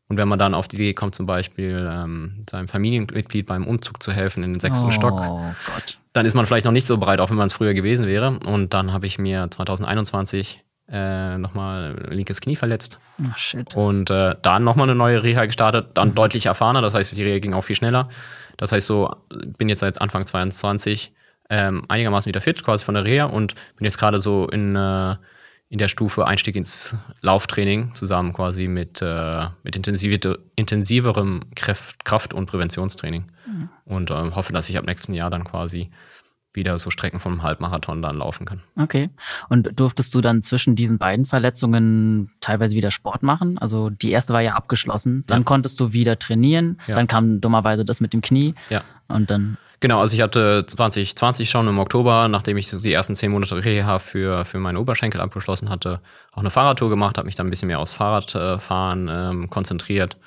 Und wenn man dann auf die Idee kommt, zum Beispiel ähm, seinem Familienmitglied beim Umzug zu helfen in den sechsten oh, Stock, Gott. dann ist man vielleicht noch nicht so bereit, auch wenn man es früher gewesen wäre. Und dann habe ich mir 2021 äh, nochmal linkes Knie verletzt. Oh, shit. Und äh, dann nochmal eine neue Reha gestartet, dann mhm. deutlich erfahrener, das heißt, die Reha ging auch viel schneller. Das heißt so, bin jetzt seit Anfang 22 ähm, einigermaßen wieder fit, quasi von der Reha und bin jetzt gerade so in, äh, in der Stufe Einstieg ins Lauftraining zusammen quasi mit, äh, mit intensiverem Kraft-, Kraft und Präventionstraining. Mhm. Und äh, hoffe, dass ich ab nächsten Jahr dann quasi wieder so Strecken vom Halbmarathon dann laufen kann. Okay. Und durftest du dann zwischen diesen beiden Verletzungen teilweise wieder Sport machen? Also die erste war ja abgeschlossen. Dann ja. konntest du wieder trainieren. Ja. Dann kam dummerweise das mit dem Knie. Ja. Und dann. Genau, also ich hatte 2020 schon im Oktober, nachdem ich die ersten zehn Monate Reha für, für meinen Oberschenkel abgeschlossen hatte, auch eine Fahrradtour gemacht, habe mich dann ein bisschen mehr aufs Fahrradfahren ähm, konzentriert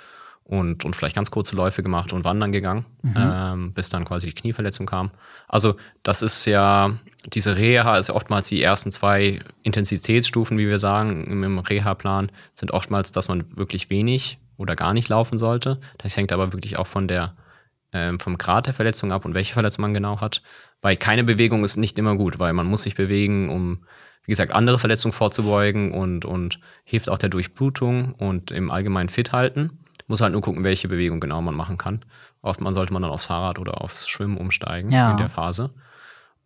und, und vielleicht ganz kurze Läufe gemacht und wandern gegangen, mhm. ähm, bis dann quasi die Knieverletzung kam. Also das ist ja, diese Reha ist oftmals die ersten zwei Intensitätsstufen, wie wir sagen, im Reha-Plan, sind oftmals, dass man wirklich wenig oder gar nicht laufen sollte. Das hängt aber wirklich auch von der, ähm, vom Grad der Verletzung ab und welche Verletzung man genau hat. Weil keine Bewegung ist nicht immer gut, weil man muss sich bewegen, um wie gesagt, andere Verletzungen vorzubeugen und, und hilft auch der Durchblutung und im Allgemeinen fit halten. Muss halt nur gucken, welche Bewegung genau man machen kann. Oftmals sollte man dann aufs Fahrrad oder aufs Schwimmen umsteigen ja. in der Phase.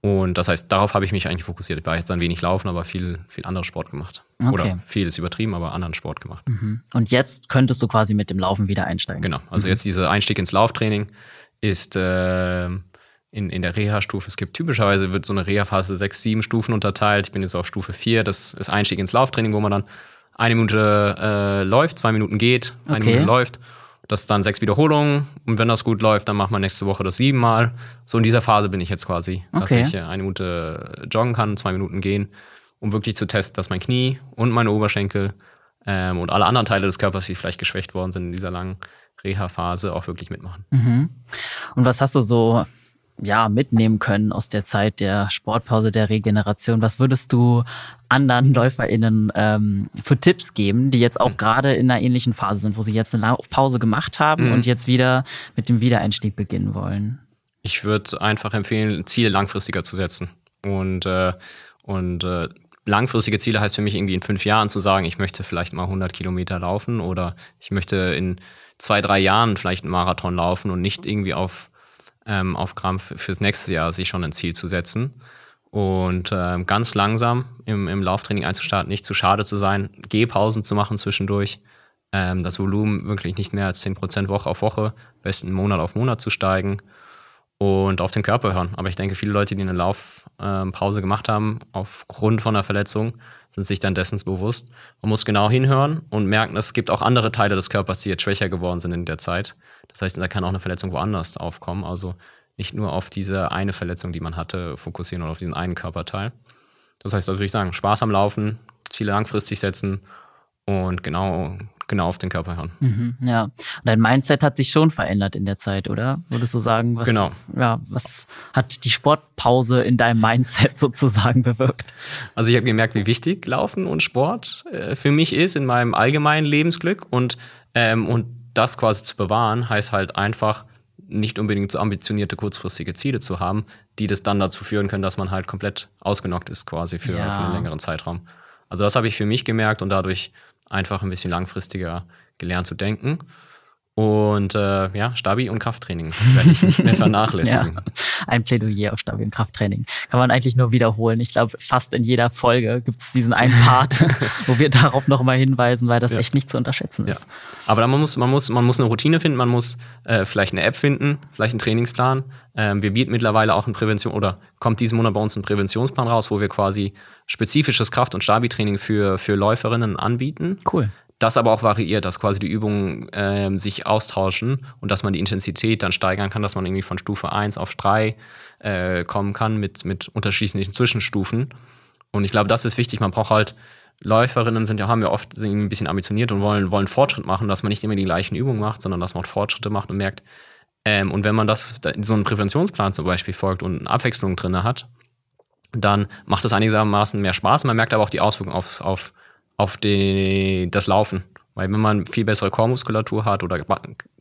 Und das heißt, darauf habe ich mich eigentlich fokussiert. Ich war jetzt ein wenig laufen, aber viel, viel anderes Sport gemacht. Okay. Oder vieles übertrieben, aber anderen Sport gemacht. Mhm. Und jetzt könntest du quasi mit dem Laufen wieder einsteigen. Genau. Also mhm. jetzt dieser Einstieg ins Lauftraining ist äh, in, in der Reha-Stufe. Es gibt typischerweise wird so eine Reha-Phase sechs, sieben Stufen unterteilt. Ich bin jetzt auf Stufe vier. Das ist Einstieg ins Lauftraining, wo man dann eine Minute äh, läuft, zwei Minuten geht, eine okay. Minute läuft. Das dann sechs Wiederholungen. Und wenn das gut läuft, dann macht man nächste Woche das siebenmal. So in dieser Phase bin ich jetzt quasi, okay. dass ich eine Minute joggen kann, zwei Minuten gehen, um wirklich zu testen, dass mein Knie und meine Oberschenkel ähm, und alle anderen Teile des Körpers, die vielleicht geschwächt worden sind in dieser langen Reha-Phase, auch wirklich mitmachen. Mhm. Und was hast du so ja, mitnehmen können aus der Zeit der Sportpause, der Regeneration? Was würdest du anderen LäuferInnen ähm, für Tipps geben, die jetzt auch mhm. gerade in einer ähnlichen Phase sind, wo sie jetzt eine Pause gemacht haben mhm. und jetzt wieder mit dem Wiedereinstieg beginnen wollen? Ich würde einfach empfehlen, Ziele langfristiger zu setzen. Und, äh, und äh, langfristige Ziele heißt für mich irgendwie in fünf Jahren zu sagen, ich möchte vielleicht mal 100 Kilometer laufen oder ich möchte in zwei, drei Jahren vielleicht einen Marathon laufen und nicht irgendwie auf ähm, auf Krampf fürs nächste Jahr sich schon ein Ziel zu setzen und ähm, ganz langsam im, im Lauftraining einzustarten, nicht zu schade zu sein, Gehpausen zu machen zwischendurch, ähm, das Volumen wirklich nicht mehr als 10% Woche auf Woche, besten Monat auf Monat zu steigen und auf den Körper hören. Aber ich denke, viele Leute, die eine Laufpause ähm, gemacht haben, aufgrund von einer Verletzung, sind sich dann dessen bewusst. Man muss genau hinhören und merken, es gibt auch andere Teile des Körpers, die jetzt schwächer geworden sind in der Zeit. Das heißt, da kann auch eine Verletzung woanders aufkommen. Also nicht nur auf diese eine Verletzung, die man hatte, fokussieren oder auf diesen einen Körperteil. Das heißt, da würde ich sagen, Spaß am Laufen, Ziele langfristig setzen und genau, genau auf den Körper hören. Mhm, ja. Und dein Mindset hat sich schon verändert in der Zeit, oder? Würdest du sagen, was, genau. ja, was hat die Sportpause in deinem Mindset sozusagen bewirkt? Also ich habe gemerkt, wie wichtig Laufen und Sport äh, für mich ist in meinem allgemeinen Lebensglück und, ähm, und das quasi zu bewahren, heißt halt einfach, nicht unbedingt so ambitionierte kurzfristige Ziele zu haben, die das dann dazu führen können, dass man halt komplett ausgenockt ist quasi für, ja. für einen längeren Zeitraum. Also das habe ich für mich gemerkt und dadurch einfach ein bisschen langfristiger gelernt zu denken. Und äh, ja, Stabi und Krafttraining werde ich nicht mehr vernachlässigen. ja, ein Plädoyer auf Stabi und Krafttraining. Kann man eigentlich nur wiederholen. Ich glaube, fast in jeder Folge gibt es diesen einen Part, wo wir darauf nochmal hinweisen, weil das ja. echt nicht zu unterschätzen ist. Ja. Aber man muss, man, muss, man muss eine Routine finden, man muss äh, vielleicht eine App finden, vielleicht einen Trainingsplan. Ähm, wir bieten mittlerweile auch eine Prävention oder kommt diesen Monat bei uns ein Präventionsplan raus, wo wir quasi spezifisches Kraft- und Stabi-Training für, für Läuferinnen anbieten. Cool das aber auch variiert, dass quasi die Übungen äh, sich austauschen und dass man die Intensität dann steigern kann, dass man irgendwie von Stufe 1 auf 3 äh, kommen kann mit, mit unterschiedlichen Zwischenstufen. Und ich glaube, das ist wichtig. Man braucht halt, Läuferinnen sind ja, haben wir oft ein bisschen ambitioniert und wollen, wollen Fortschritt machen, dass man nicht immer die gleichen Übungen macht, sondern dass man auch Fortschritte macht und merkt, ähm, und wenn man das, so einen Präventionsplan zum Beispiel folgt und eine Abwechslung drin hat, dann macht es einigermaßen mehr Spaß. Man merkt aber auch die Auswirkungen aufs, auf auf die, das Laufen. Weil wenn man viel bessere Chormuskulatur hat oder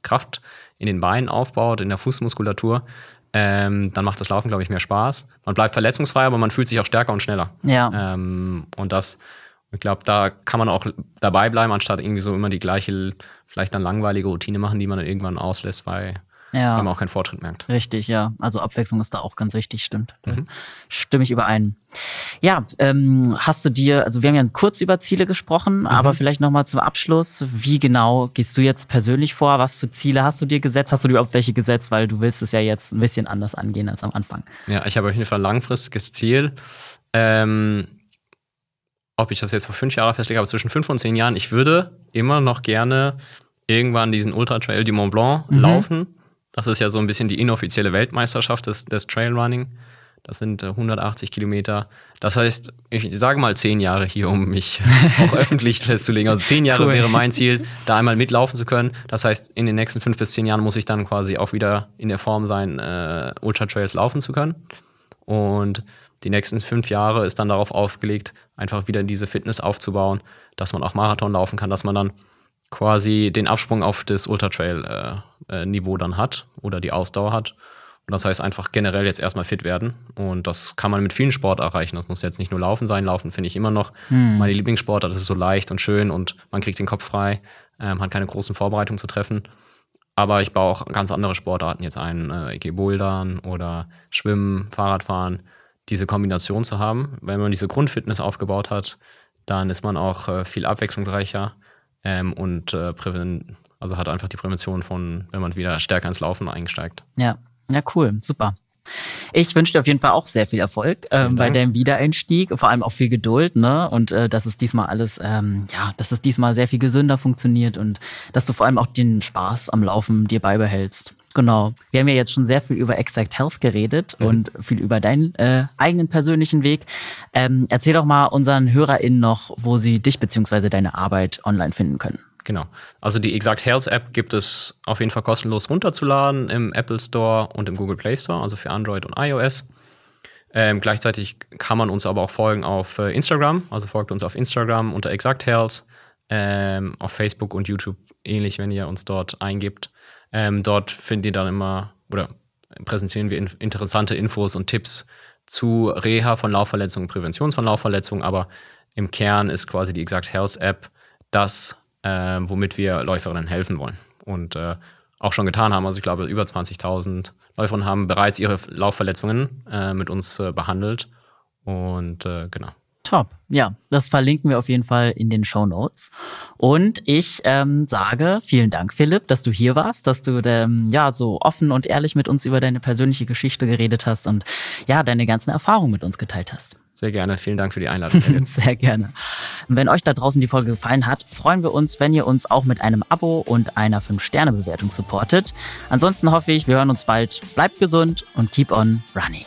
Kraft in den Beinen aufbaut, in der Fußmuskulatur, ähm, dann macht das Laufen, glaube ich, mehr Spaß. Man bleibt verletzungsfrei, aber man fühlt sich auch stärker und schneller. Ja. Ähm, und das, ich glaube, da kann man auch dabei bleiben, anstatt irgendwie so immer die gleiche, vielleicht dann langweilige Routine machen, die man dann irgendwann auslässt, weil ja. weil man auch keinen Fortschritt merkt. Richtig, ja. Also Abwechslung ist da auch ganz wichtig, stimmt. Mhm. Stimme ich überein. Ja, ähm, hast du dir, also wir haben ja kurz über Ziele gesprochen, mhm. aber vielleicht nochmal zum Abschluss. Wie genau gehst du jetzt persönlich vor? Was für Ziele hast du dir gesetzt? Hast du dir überhaupt welche gesetzt? Weil du willst es ja jetzt ein bisschen anders angehen als am Anfang. Ja, ich habe auf jeden Fall ein langfristiges Ziel. Ähm, ob ich das jetzt vor fünf Jahren festlege, aber zwischen fünf und zehn Jahren, ich würde immer noch gerne irgendwann diesen Ultra Trail du Mont Blanc mhm. laufen. Das ist ja so ein bisschen die inoffizielle Weltmeisterschaft des, des Trailrunning. Das sind 180 äh, Kilometer. Das heißt, ich sage mal zehn Jahre hier, um mich auch öffentlich festzulegen. Also zehn Jahre cool. wäre mein Ziel, da einmal mitlaufen zu können. Das heißt, in den nächsten fünf bis zehn Jahren muss ich dann quasi auch wieder in der Form sein, äh, Ultra Trails laufen zu können. Und die nächsten fünf Jahre ist dann darauf aufgelegt, einfach wieder diese Fitness aufzubauen, dass man auch Marathon laufen kann, dass man dann quasi den Absprung auf das Ultra-Trail-Niveau äh, äh, dann hat oder die Ausdauer hat. Und das heißt einfach generell jetzt erstmal fit werden. Und das kann man mit vielen Sport erreichen. Das muss jetzt nicht nur Laufen sein. Laufen finde ich immer noch hm. meine Lieblingssportart. Das ist so leicht und schön und man kriegt den Kopf frei, ähm, hat keine großen Vorbereitungen zu treffen. Aber ich baue auch ganz andere Sportarten jetzt ein. Äh, ich gehe Bouldern oder Schwimmen, Fahrradfahren. Diese Kombination zu haben. Wenn man diese Grundfitness aufgebaut hat, dann ist man auch äh, viel abwechslungsreicher ähm, und äh, also hat einfach die Prävention von, wenn man wieder stärker ins Laufen einsteigt. Ja, ja, cool, super. Ich wünsche dir auf jeden Fall auch sehr viel Erfolg ähm, bei deinem Wiedereinstieg, vor allem auch viel Geduld, ne? Und äh, dass es diesmal alles, ähm, ja, dass es diesmal sehr viel gesünder funktioniert und dass du vor allem auch den Spaß am Laufen dir beibehältst. Genau. Wir haben ja jetzt schon sehr viel über Exact Health geredet mhm. und viel über deinen äh, eigenen persönlichen Weg. Ähm, erzähl doch mal unseren HörerInnen noch, wo sie dich beziehungsweise deine Arbeit online finden können. Genau. Also die Exact Health App gibt es auf jeden Fall kostenlos runterzuladen im Apple Store und im Google Play Store, also für Android und iOS. Ähm, gleichzeitig kann man uns aber auch folgen auf äh, Instagram, also folgt uns auf Instagram unter Exact Health, ähm, auf Facebook und YouTube ähnlich, wenn ihr uns dort eingibt. Ähm, dort findet ihr dann immer oder präsentieren wir in, interessante Infos und Tipps zu Reha von Laufverletzungen, Prävention von Laufverletzungen, aber im Kern ist quasi die Exact Health App das, äh, womit wir Läuferinnen helfen wollen. Und äh, auch schon getan haben. Also ich glaube, über 20.000 Läuferinnen haben bereits ihre Laufverletzungen äh, mit uns äh, behandelt. Und äh, genau. Top. Ja, das verlinken wir auf jeden Fall in den Show Notes. Und ich ähm, sage vielen Dank, Philipp, dass du hier warst, dass du ähm, ja so offen und ehrlich mit uns über deine persönliche Geschichte geredet hast und ja deine ganzen Erfahrungen mit uns geteilt hast. Sehr gerne. Vielen Dank für die Einladung. Sehr gerne. Und wenn euch da draußen die Folge gefallen hat, freuen wir uns, wenn ihr uns auch mit einem Abo und einer 5-Sterne-Bewertung supportet. Ansonsten hoffe ich, wir hören uns bald. Bleibt gesund und keep on running.